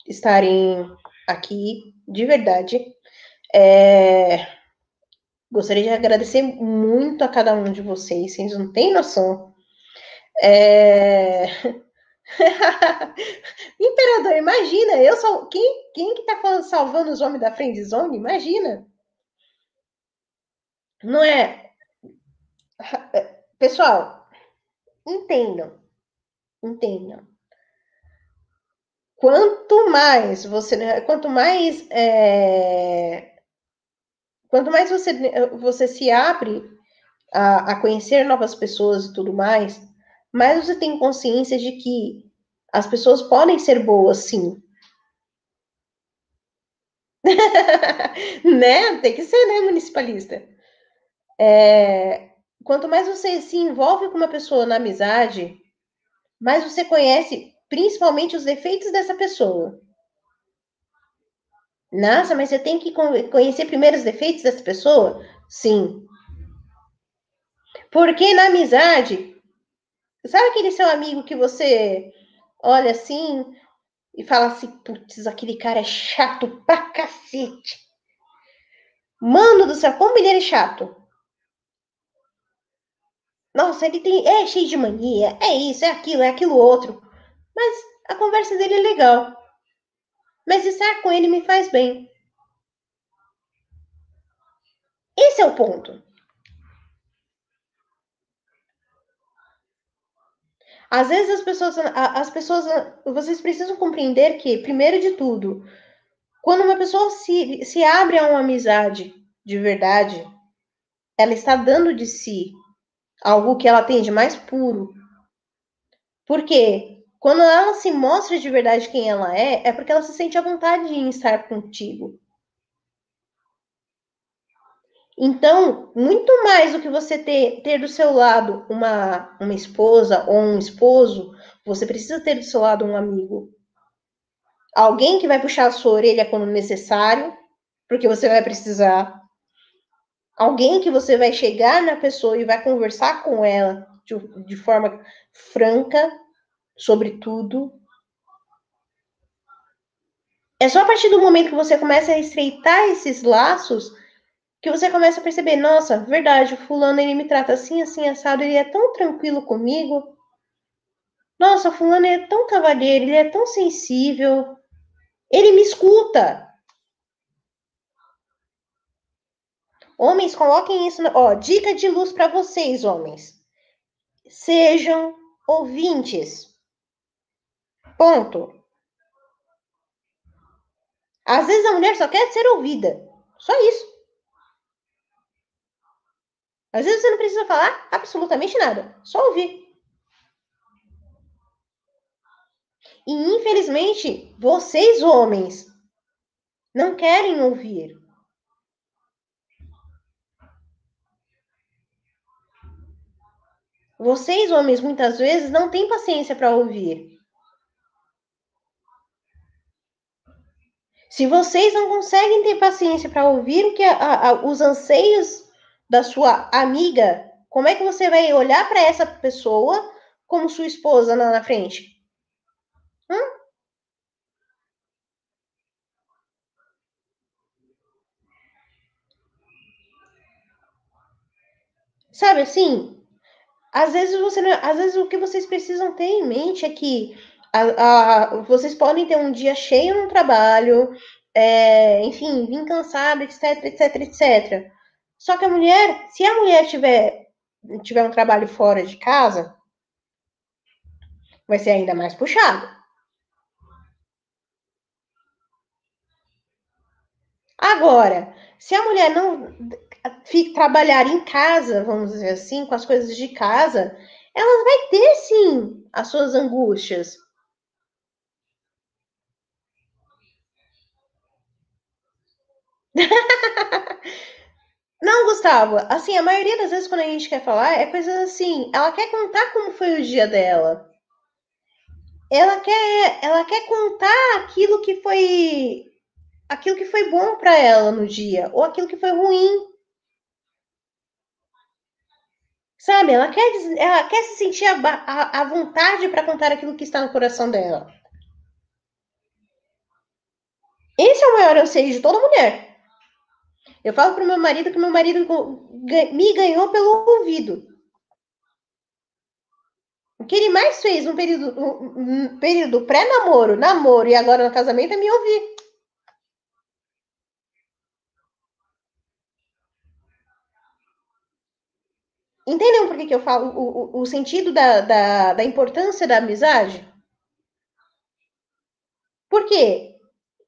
estarem aqui, de verdade. É, gostaria de agradecer muito a cada um de vocês, vocês não têm noção. É... Imperador, imagina, eu sou. Quem, quem que tá salvando os homens da friendzone? Imagina. Não é? Pessoal, entendam. Entendam. Quanto mais você. Quanto mais. É, quanto mais você, você se abre a, a conhecer novas pessoas e tudo mais, mais você tem consciência de que as pessoas podem ser boas, sim. né? Tem que ser, né, municipalista? É, quanto mais você se envolve com uma pessoa na amizade, mais você conhece principalmente os defeitos dessa pessoa. Nossa, mas você tem que conhecer primeiro os defeitos dessa pessoa? Sim. Porque na amizade, sabe aquele seu amigo que você olha assim e fala assim, putz, aquele cara é chato pra cacete. Mano do céu, como ele é chato. Nossa, ele tem. É cheio de mania, é isso, é aquilo, é aquilo outro. Mas a conversa dele é legal. Mas estar com ele me faz bem. Esse é o ponto. Às vezes as pessoas, as pessoas, vocês precisam compreender que, primeiro de tudo, quando uma pessoa se, se abre a uma amizade de verdade, ela está dando de si algo que ela tem de mais puro. Porque quando ela se mostra de verdade quem ela é, é porque ela se sente à vontade em estar contigo. Então, muito mais do que você ter, ter do seu lado uma, uma esposa ou um esposo, você precisa ter do seu lado um amigo. Alguém que vai puxar a sua orelha quando necessário, porque você vai precisar alguém que você vai chegar na pessoa e vai conversar com ela de, de forma franca sobre tudo. É só a partir do momento que você começa a estreitar esses laços que você começa a perceber, nossa, verdade, o fulano ele me trata assim, assim, assado, ele é tão tranquilo comigo. Nossa, fulano é tão cavalheiro, ele é tão sensível. Ele me escuta. Homens, coloquem isso. Ó, dica de luz para vocês, homens. Sejam ouvintes. Ponto. Às vezes a mulher só quer ser ouvida. Só isso. Às vezes você não precisa falar absolutamente nada. Só ouvir. E infelizmente, vocês homens não querem ouvir. Vocês, homens, muitas vezes não têm paciência para ouvir. Se vocês não conseguem ter paciência para ouvir o que a, a, os anseios da sua amiga, como é que você vai olhar para essa pessoa como sua esposa lá na frente? Hum? Sabe assim? Às vezes você às vezes o que vocês precisam ter em mente é que a, a, vocês podem ter um dia cheio no trabalho, é, enfim, vir cansado, etc, etc, etc. Só que a mulher, se a mulher tiver, tiver um trabalho fora de casa, vai ser ainda mais puxado. Agora, se a mulher não trabalhar em casa, vamos dizer assim, com as coisas de casa, ela vai ter sim as suas angústias. Não, Gustavo, assim, a maioria das vezes quando a gente quer falar é coisas assim, ela quer contar como foi o dia dela. Ela quer, ela quer contar aquilo que foi aquilo que foi bom para ela no dia ou aquilo que foi ruim. Sabe, ela quer, ela quer se sentir à vontade para contar aquilo que está no coração dela. Esse é o maior anseio de toda mulher. Eu falo pro meu marido que meu marido me ganhou pelo ouvido. O que ele mais fez um período, um período pré-namoro, namoro e agora no casamento é me ouvir. Entendem por que, que eu falo o, o, o sentido da, da, da importância da amizade? Por quê?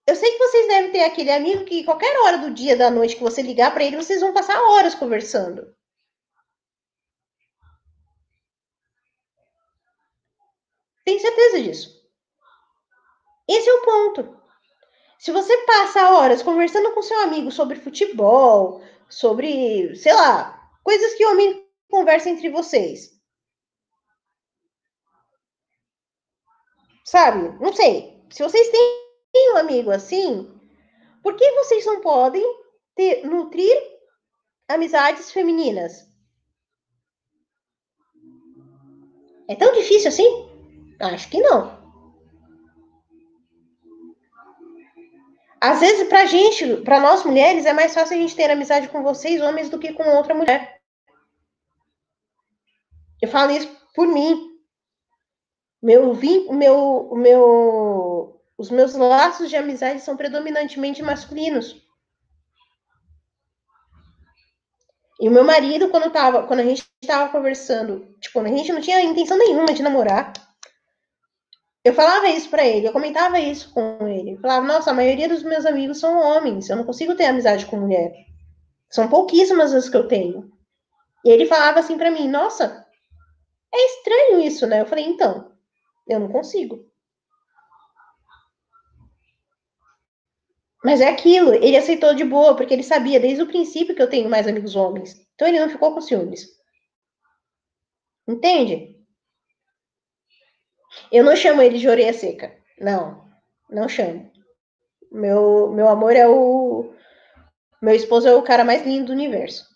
Eu sei que vocês devem ter aquele amigo que qualquer hora do dia, da noite que você ligar para ele, vocês vão passar horas conversando. Tenho certeza disso. Esse é o ponto. Se você passa horas conversando com seu amigo sobre futebol, sobre, sei lá, coisas que homem conversa entre vocês. Sabe? Não sei. Se vocês têm um amigo assim, por que vocês não podem ter, nutrir amizades femininas? É tão difícil assim? Acho que não. Às vezes, pra gente, pra nós mulheres, é mais fácil a gente ter amizade com vocês, homens, do que com outra mulher. Eu falo isso por mim. Meu, meu, meu, os meus laços de amizade são predominantemente masculinos. E o meu marido, quando, tava, quando a gente estava conversando, tipo, a gente não tinha intenção nenhuma de namorar, eu falava isso para ele, eu comentava isso com ele. Eu falava, nossa, a maioria dos meus amigos são homens, eu não consigo ter amizade com mulher. São pouquíssimas as que eu tenho. E ele falava assim para mim, nossa, é estranho isso, né? Eu falei, então, eu não consigo. Mas é aquilo, ele aceitou de boa, porque ele sabia desde o princípio que eu tenho mais amigos homens. Então ele não ficou com ciúmes. Entende? Eu não chamo ele de orelha seca. Não, não chamo. Meu, meu amor é o. Meu esposo é o cara mais lindo do universo.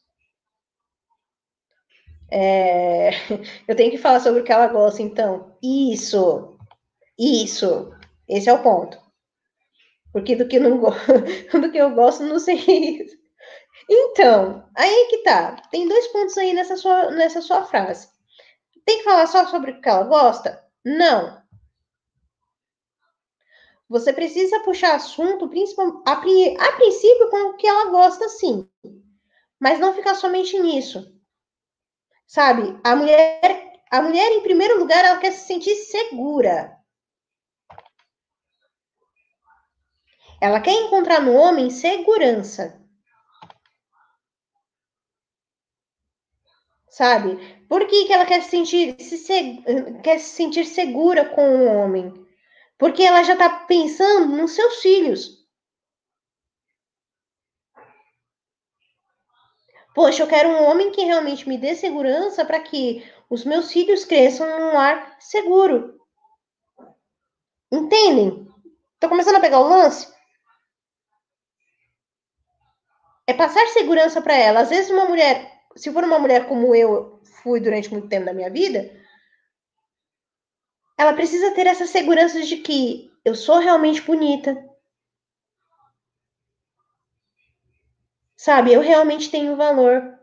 É... Eu tenho que falar sobre o que ela gosta, então. Isso, isso, esse é o ponto. Porque do que, não go... do que eu gosto, não sei Então, aí que tá. Tem dois pontos aí nessa sua, nessa sua frase. Tem que falar só sobre o que ela gosta? Não. Você precisa puxar assunto, a princípio, com o que ela gosta, sim. Mas não ficar somente nisso. Sabe? A mulher, a mulher em primeiro lugar, ela quer se sentir segura. Ela quer encontrar no homem segurança. Sabe? Por que, que ela quer se sentir, se, quer se sentir segura com o homem? Porque ela já está pensando nos seus filhos. Poxa, eu quero um homem que realmente me dê segurança para que os meus filhos cresçam num lar seguro. Entendem? Tô começando a pegar o lance? É passar segurança para ela. Às vezes uma mulher, se for uma mulher como eu fui durante muito tempo da minha vida, ela precisa ter essa segurança de que eu sou realmente bonita, Sabe, eu realmente tenho valor.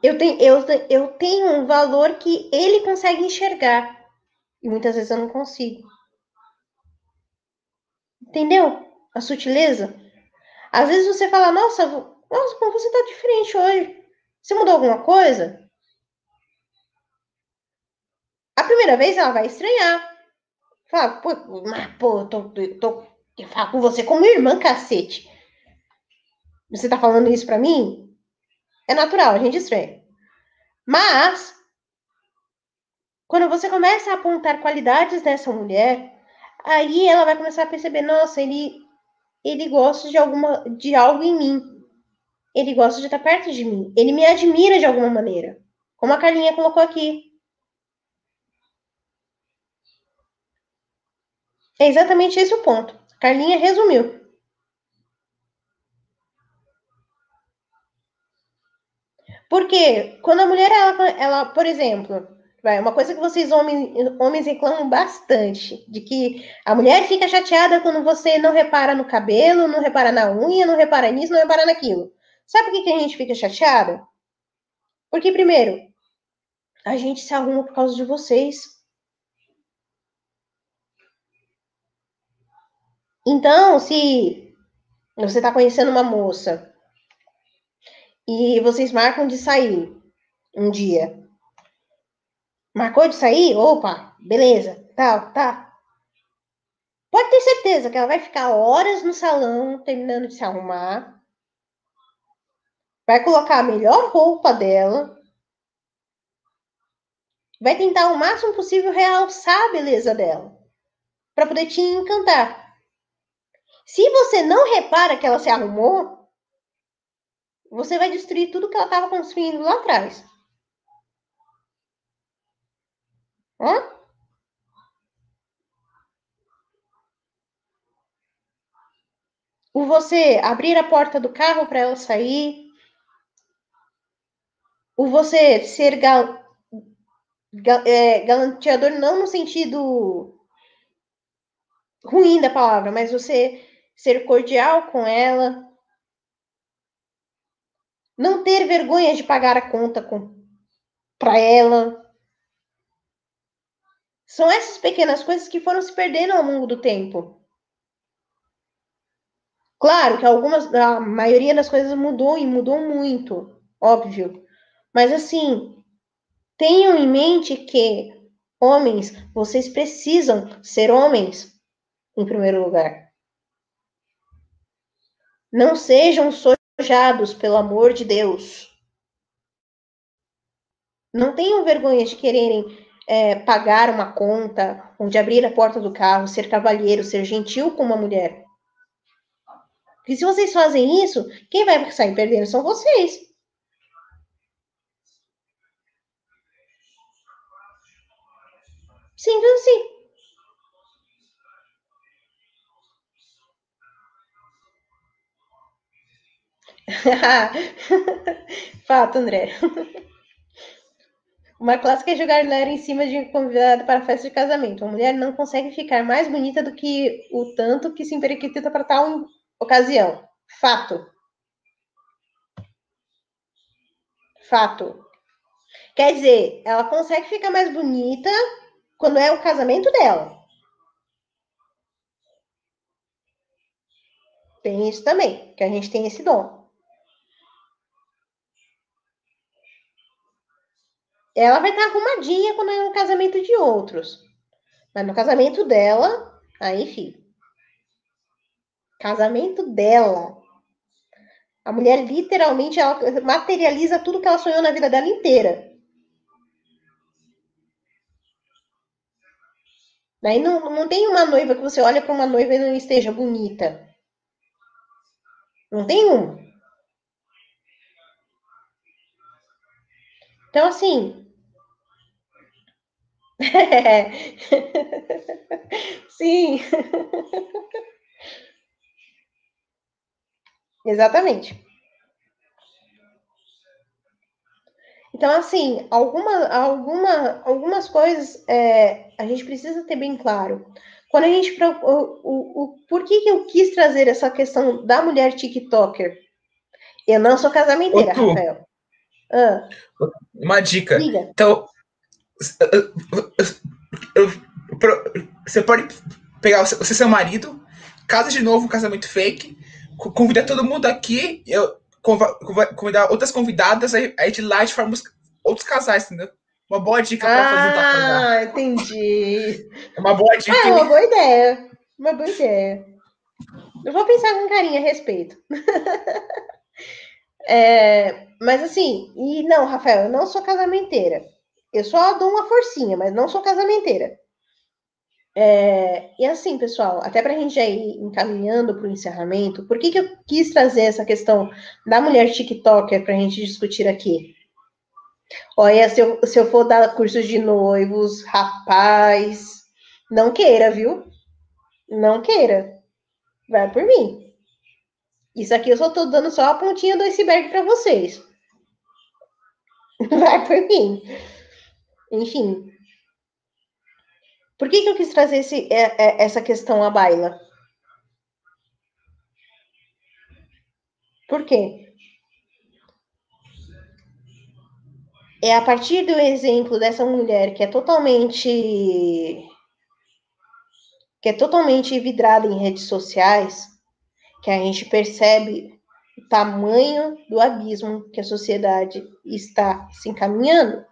Eu tenho, eu, eu tenho um valor que ele consegue enxergar. E muitas vezes eu não consigo. Entendeu? A sutileza? Às vezes você fala, nossa, nossa, como você tá diferente hoje. Você mudou alguma coisa? A primeira vez ela vai estranhar. Fala, pô, mas, pô, tô, tô, eu falo com você como irmã, cacete. Você tá falando isso pra mim? É natural, a gente estranha. Mas, quando você começa a apontar qualidades dessa mulher, aí ela vai começar a perceber, nossa, ele, ele gosta de alguma, de algo em mim. Ele gosta de estar perto de mim. Ele me admira de alguma maneira. Como a Carlinha colocou aqui. É exatamente esse o ponto. Carlinha resumiu. Porque quando a mulher, ela, ela por exemplo, vai, uma coisa que vocês homens, homens reclamam bastante, de que a mulher fica chateada quando você não repara no cabelo, não repara na unha, não repara nisso, não repara naquilo. Sabe por que, que a gente fica chateada? Porque, primeiro, a gente se arruma por causa de vocês. Então, se você está conhecendo uma moça e vocês marcam de sair um dia. Marcou de sair? Opa, beleza, tal, tá. Pode ter certeza que ela vai ficar horas no salão terminando de se arrumar. Vai colocar a melhor roupa dela. Vai tentar o máximo possível realçar a beleza dela. Para poder te encantar. Se você não repara que ela se arrumou, você vai destruir tudo que ela estava construindo lá atrás. Hã? O você abrir a porta do carro para ela sair. O você ser gal, gal, é, galanteador não no sentido ruim da palavra, mas você ser cordial com ela, não ter vergonha de pagar a conta para ela. São essas pequenas coisas que foram se perdendo ao longo do tempo. Claro que algumas, a maioria das coisas mudou e mudou muito, óbvio. Mas assim, tenham em mente que homens, vocês precisam ser homens em primeiro lugar. Não sejam sojados, pelo amor de Deus. Não tenham vergonha de quererem é, pagar uma conta, ou de abrir a porta do carro, ser cavalheiro, ser gentil com uma mulher. Porque se vocês fazem isso, quem vai sair perdendo são vocês. Simples assim. Fato, André. Uma clássica é jogar mulher em cima de um convidado para festa de casamento. Uma mulher não consegue ficar mais bonita do que o tanto que se emperequita para tal ocasião. Fato. Fato. Quer dizer, ela consegue ficar mais bonita quando é o casamento dela. Tem isso também, que a gente tem esse dom. Ela vai estar arrumadinha quando é no casamento de outros. Mas no casamento dela, aí, filho. Casamento dela. A mulher literalmente ela materializa tudo que ela sonhou na vida dela inteira. Aí não, não tem uma noiva que você olha para uma noiva e não esteja bonita. Não tem uma. Então, assim, Sim. Exatamente. Então, assim, alguma, alguma, algumas coisas é, a gente precisa ter bem claro. Quando a gente. O, o, o, por que, que eu quis trazer essa questão da mulher TikToker? Eu não sou casamenteira, Rafael. Ah. Uma dica. Diga. Então, você pode pegar o seu marido, casa de novo, um casamento fake, convidar todo mundo aqui, eu convidar outras convidadas, aí, aí de lá a gente forma outros casais, entendeu? Uma boa dica para fazer tapa Ah, entendi. É uma boa dica. Ah, é uma boa ideia. Uma boa ideia. Eu vou pensar com carinho a respeito. é, mas assim, e não, Rafael, eu não sou casamenteira. Eu só dou uma forcinha, mas não sou casamenteira. É, e assim, pessoal, até para a gente já ir encaminhando para o encerramento, por que, que eu quis trazer essa questão da mulher TikToker para a gente discutir aqui? Olha, se eu, se eu for dar cursos de noivos, rapaz, não queira, viu? Não queira. Vai por mim. Isso aqui eu só tô dando só a pontinha do iceberg para vocês. Vai por mim. Enfim, por que, que eu quis trazer esse, é, é, essa questão à baila? Por quê? É a partir do exemplo dessa mulher que é totalmente que é totalmente vidrada em redes sociais que a gente percebe o tamanho do abismo que a sociedade está se encaminhando.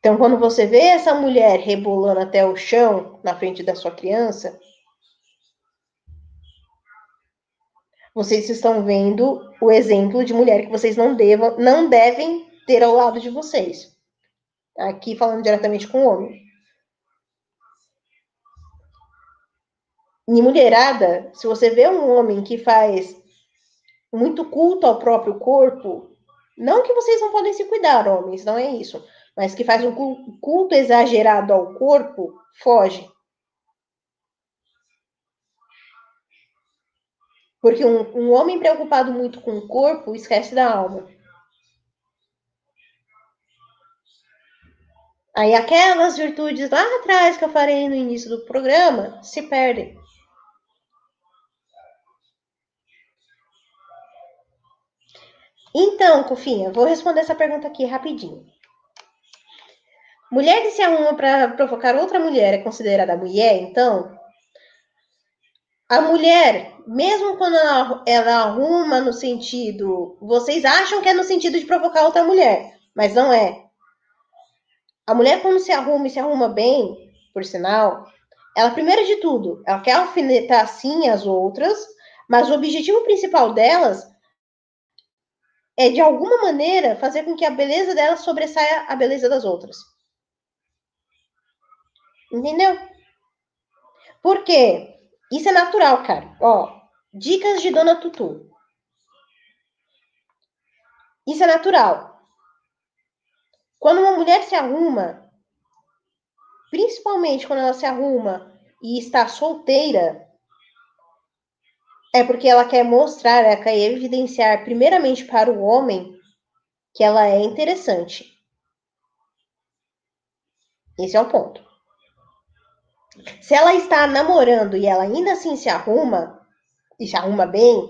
Então, quando você vê essa mulher rebolando até o chão na frente da sua criança, vocês estão vendo o exemplo de mulher que vocês não devam, não devem ter ao lado de vocês. Aqui falando diretamente com o homem. Em mulherada, se você vê um homem que faz muito culto ao próprio corpo, não que vocês não podem se cuidar, homens, não é isso mas que faz um culto exagerado ao corpo, foge. Porque um, um homem preocupado muito com o corpo esquece da alma. Aí aquelas virtudes lá atrás que eu falei no início do programa se perdem. Então, Cofinha, vou responder essa pergunta aqui rapidinho. Mulher que se arruma para provocar outra mulher é considerada mulher, então? A mulher, mesmo quando ela, ela arruma no sentido. Vocês acham que é no sentido de provocar outra mulher, mas não é. A mulher, quando se arruma e se arruma bem, por sinal, ela, primeiro de tudo, ela quer alfinetar sim as outras, mas o objetivo principal delas é, de alguma maneira, fazer com que a beleza dela sobressaia a beleza das outras. Entendeu? Por quê? Isso é natural, cara. Ó, dicas de Dona Tutu. Isso é natural. Quando uma mulher se arruma, principalmente quando ela se arruma e está solteira, é porque ela quer mostrar, ela quer evidenciar, primeiramente para o homem, que ela é interessante. Esse é o ponto. Se ela está namorando e ela ainda assim se arruma, e se arruma bem,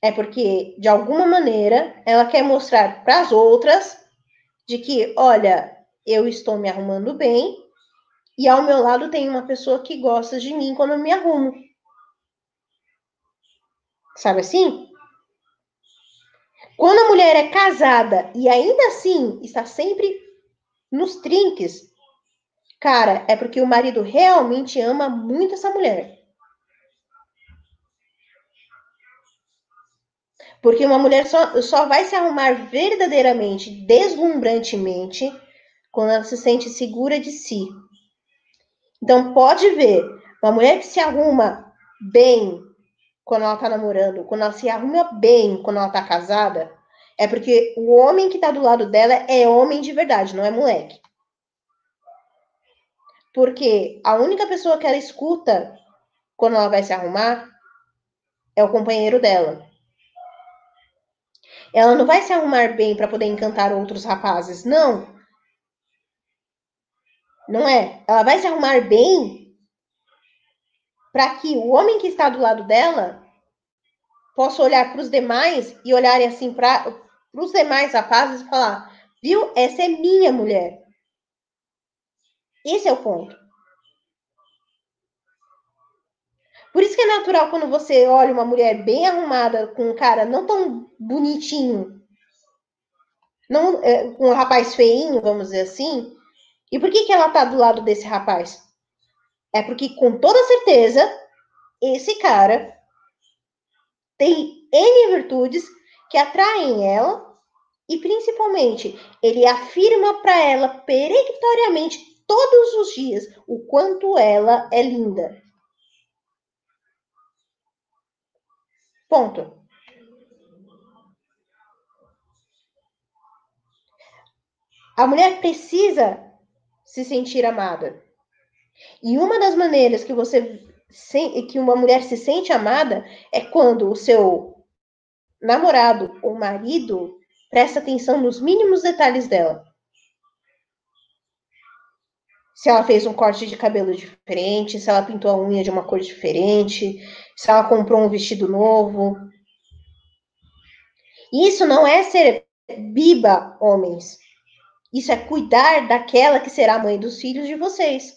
é porque, de alguma maneira, ela quer mostrar para as outras de que, olha, eu estou me arrumando bem e ao meu lado tem uma pessoa que gosta de mim quando eu me arrumo. Sabe assim? Quando a mulher é casada e ainda assim está sempre nos trinques. Cara, é porque o marido realmente ama muito essa mulher. Porque uma mulher só, só vai se arrumar verdadeiramente, deslumbrantemente, quando ela se sente segura de si. Então, pode ver, uma mulher que se arruma bem quando ela tá namorando, quando ela se arruma bem quando ela tá casada, é porque o homem que tá do lado dela é homem de verdade, não é moleque. Porque a única pessoa que ela escuta quando ela vai se arrumar é o companheiro dela. Ela não vai se arrumar bem para poder encantar outros rapazes, não. Não é. Ela vai se arrumar bem para que o homem que está do lado dela possa olhar para os demais e olharem assim para para os demais rapazes falar: viu, essa é minha mulher. Esse é o ponto. Por isso que é natural quando você olha uma mulher bem arrumada com um cara não tão bonitinho, não, é, um rapaz feinho, vamos dizer assim. E por que, que ela tá do lado desse rapaz? É porque, com toda certeza, esse cara tem N virtudes que atraem ela e, principalmente, ele afirma para ela peremptoriamente todos os dias o quanto ela é linda. Ponto. A mulher precisa se sentir amada. E uma das maneiras que você que uma mulher se sente amada é quando o seu namorado ou marido presta atenção nos mínimos detalhes dela. Se ela fez um corte de cabelo diferente, se ela pintou a unha de uma cor diferente, se ela comprou um vestido novo. Isso não é ser biba, homens. Isso é cuidar daquela que será mãe dos filhos de vocês.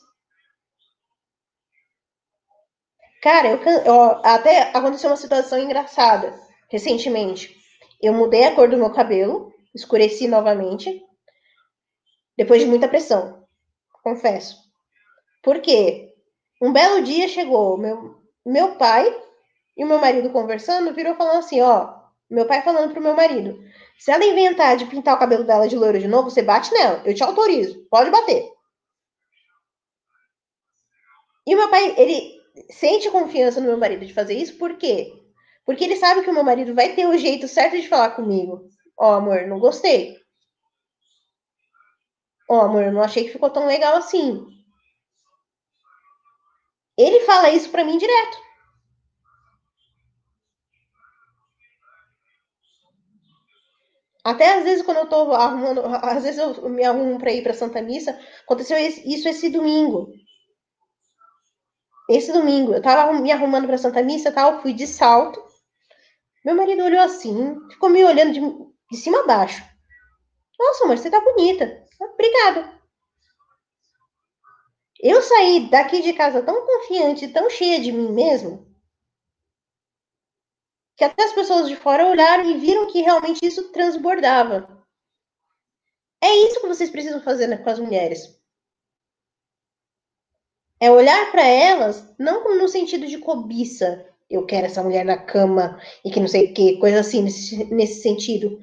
Cara, eu, eu, até aconteceu uma situação engraçada recentemente. Eu mudei a cor do meu cabelo, escureci novamente, depois de muita pressão, confesso. Por quê? Um belo dia chegou meu, meu pai e o meu marido conversando, virou falando assim, ó, meu pai falando pro meu marido, se ela inventar de pintar o cabelo dela de loiro de novo, você bate nela. Eu te autorizo. Pode bater. E o meu pai, ele sente confiança no meu marido de fazer isso, por quê? Porque ele sabe que o meu marido vai ter o jeito certo de falar comigo. Ó, oh, amor, não gostei. Ó, oh, amor, não achei que ficou tão legal assim. Ele fala isso para mim direto. Até às vezes, quando eu tô arrumando, às vezes eu me arrumo para ir para Santa Missa, aconteceu isso esse domingo. Esse domingo, eu tava me arrumando para Santa Missa, tal, fui de salto. Meu marido olhou assim, ficou me olhando de, de cima a baixo. Nossa, amor, você tá bonita. Obrigada. Eu saí daqui de casa tão confiante, tão cheia de mim mesmo, que até as pessoas de fora olharam e viram que realmente isso transbordava. É isso que vocês precisam fazer né, com as mulheres. É olhar para elas não no sentido de cobiça, eu quero essa mulher na cama e que não sei o que, coisa assim nesse, nesse sentido.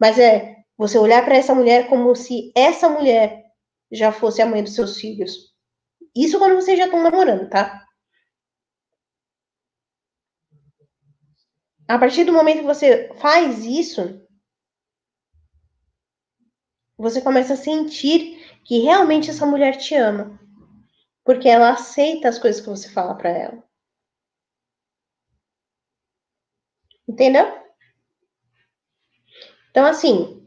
Mas é você olhar para essa mulher como se essa mulher já fosse a mãe dos seus filhos. Isso quando vocês já estão namorando, tá? A partir do momento que você faz isso, você começa a sentir que realmente essa mulher te ama. Porque ela aceita as coisas que você fala para ela. Entendeu? Então, assim,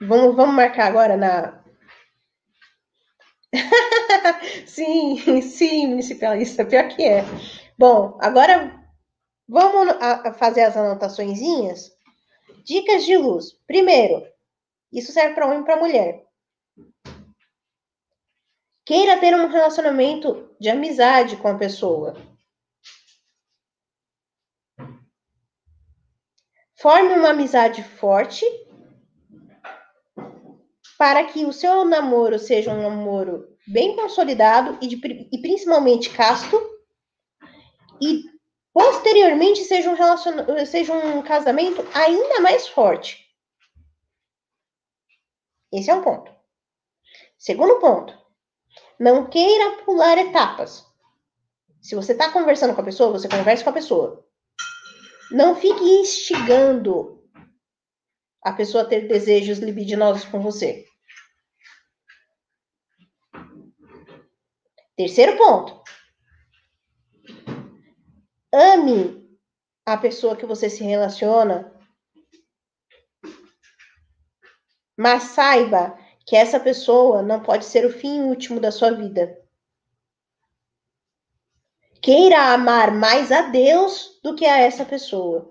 vamos, vamos marcar agora na. sim, sim, municipalista, pior que é. Bom, agora Vamos fazer as anotaçõezinhas? Dicas de luz. Primeiro, isso serve para homem e para mulher. Queira ter um relacionamento de amizade com a pessoa. Forme uma amizade forte para que o seu namoro seja um namoro bem consolidado e, de, e principalmente casto e posteriormente seja um, seja um casamento ainda mais forte. Esse é um ponto. Segundo ponto, não queira pular etapas. Se você está conversando com a pessoa, você conversa com a pessoa. Não fique instigando a pessoa a ter desejos libidinosos com você. Terceiro ponto, Ame a pessoa que você se relaciona, mas saiba que essa pessoa não pode ser o fim último da sua vida. Queira amar mais a Deus do que a essa pessoa.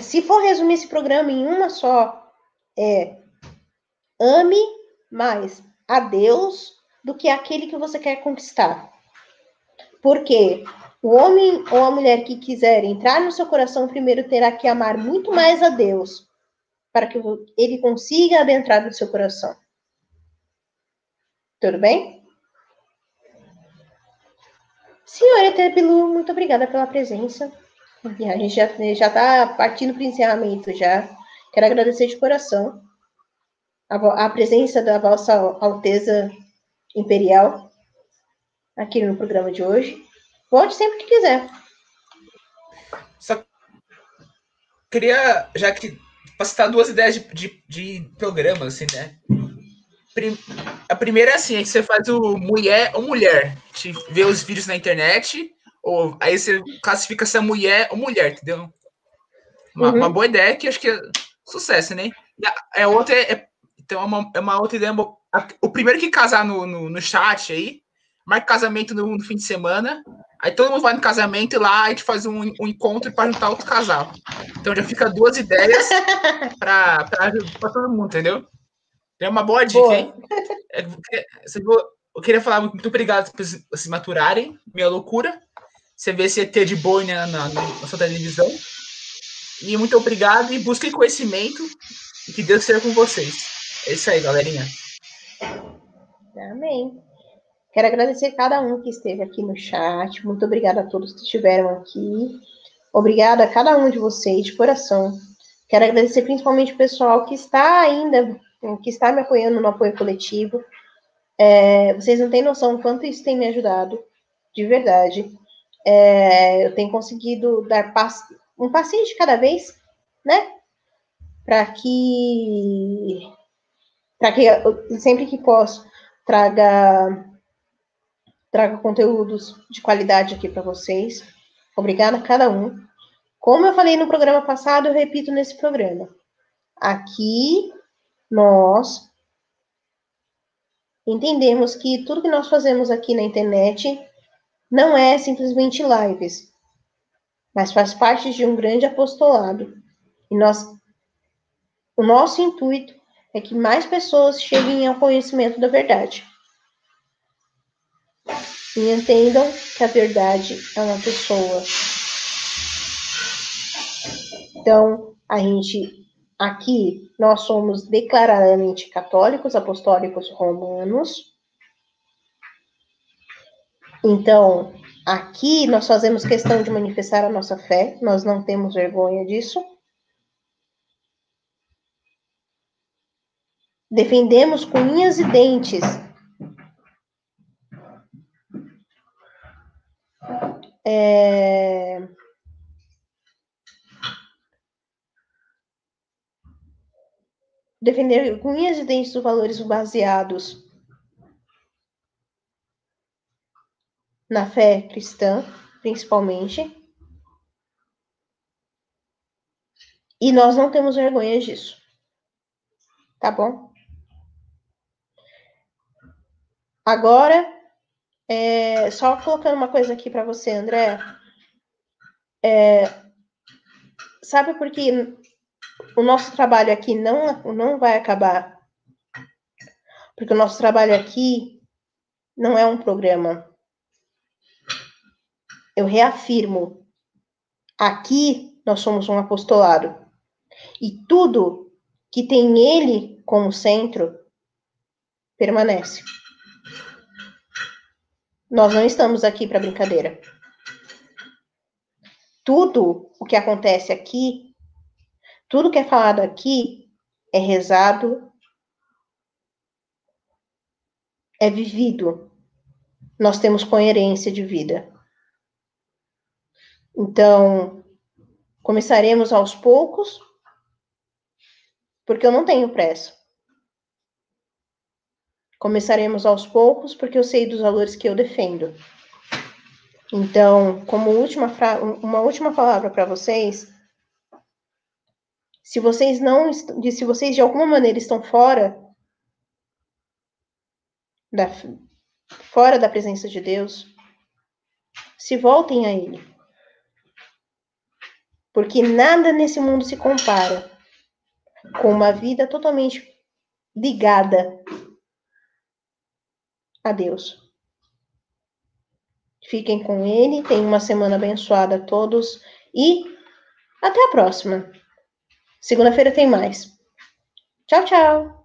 se for resumir esse programa em uma só, é ame mais a Deus do que aquele que você quer conquistar. Porque o homem ou a mulher que quiser entrar no seu coração primeiro terá que amar muito mais a Deus para que ele consiga adentrar no seu coração. Tudo bem? Senhora Etebilu, muito obrigada pela presença. A gente já está partindo para o encerramento já. Quero agradecer de coração a, a presença da Vossa Alteza Imperial aqui no programa de hoje. Volte sempre que quiser. Só queria, já que para citar duas ideias de, de, de programas, assim, né? A primeira é assim, é que você faz o mulher ou mulher. Te vê os vídeos na internet, ou aí você classifica se é mulher ou mulher, entendeu? Uma, uhum. uma boa ideia que acho que é sucesso, né? A, a outra é, é, então é uma, é uma outra ideia. O primeiro que casar no, no, no chat aí, marca casamento no, no, fim de semana. Aí todo mundo vai no casamento e lá a gente faz um, um encontro para juntar outro casal. Então já fica duas ideias para todo mundo, entendeu? É uma boa dica, boa. hein? É, eu queria falar muito obrigado por se maturarem, minha loucura. Você vê esse ET de boi na, na, na sua televisão. E muito obrigado e busquem conhecimento e que Deus seja com vocês. É isso aí, galerinha. Amém. Quero agradecer cada um que esteve aqui no chat. Muito obrigada a todos que estiveram aqui. Obrigada a cada um de vocês, de coração. Quero agradecer principalmente o pessoal que está ainda que está me apoiando no apoio coletivo. É, vocês não têm noção do quanto isso tem me ajudado, de verdade. É, eu tenho conseguido dar pass um passinho de cada vez, né? Para que, para que eu, sempre que posso traga traga conteúdos de qualidade aqui para vocês. Obrigada a cada um. Como eu falei no programa passado, eu repito nesse programa. Aqui nós entendemos que tudo que nós fazemos aqui na internet não é simplesmente lives, mas faz parte de um grande apostolado. E nós, o nosso intuito é que mais pessoas cheguem ao conhecimento da verdade. E entendam que a verdade é uma pessoa. Então, a gente Aqui nós somos declaradamente católicos, apostólicos romanos. Então, aqui nós fazemos questão de manifestar a nossa fé, nós não temos vergonha disso. Defendemos com unhas e dentes é, defender com e dentes os valores baseados na fé cristã, principalmente. E nós não temos vergonha disso. Tá bom? Agora, é, só colocando uma coisa aqui para você, André. É, sabe por que o nosso trabalho aqui não, não vai acabar. Porque o nosso trabalho aqui não é um programa. Eu reafirmo. Aqui nós somos um apostolado. E tudo que tem ele como centro permanece. Nós não estamos aqui para brincadeira. Tudo o que acontece aqui tudo que é falado aqui é rezado, é vivido. Nós temos coerência de vida. Então, começaremos aos poucos, porque eu não tenho pressa. Começaremos aos poucos, porque eu sei dos valores que eu defendo. Então, como última uma última palavra para vocês, se vocês não, se vocês de alguma maneira estão fora da, fora da presença de Deus, se voltem a Ele. Porque nada nesse mundo se compara com uma vida totalmente ligada a Deus. Fiquem com Ele, tenham uma semana abençoada a todos e até a próxima. Segunda-feira tem mais. Tchau, tchau!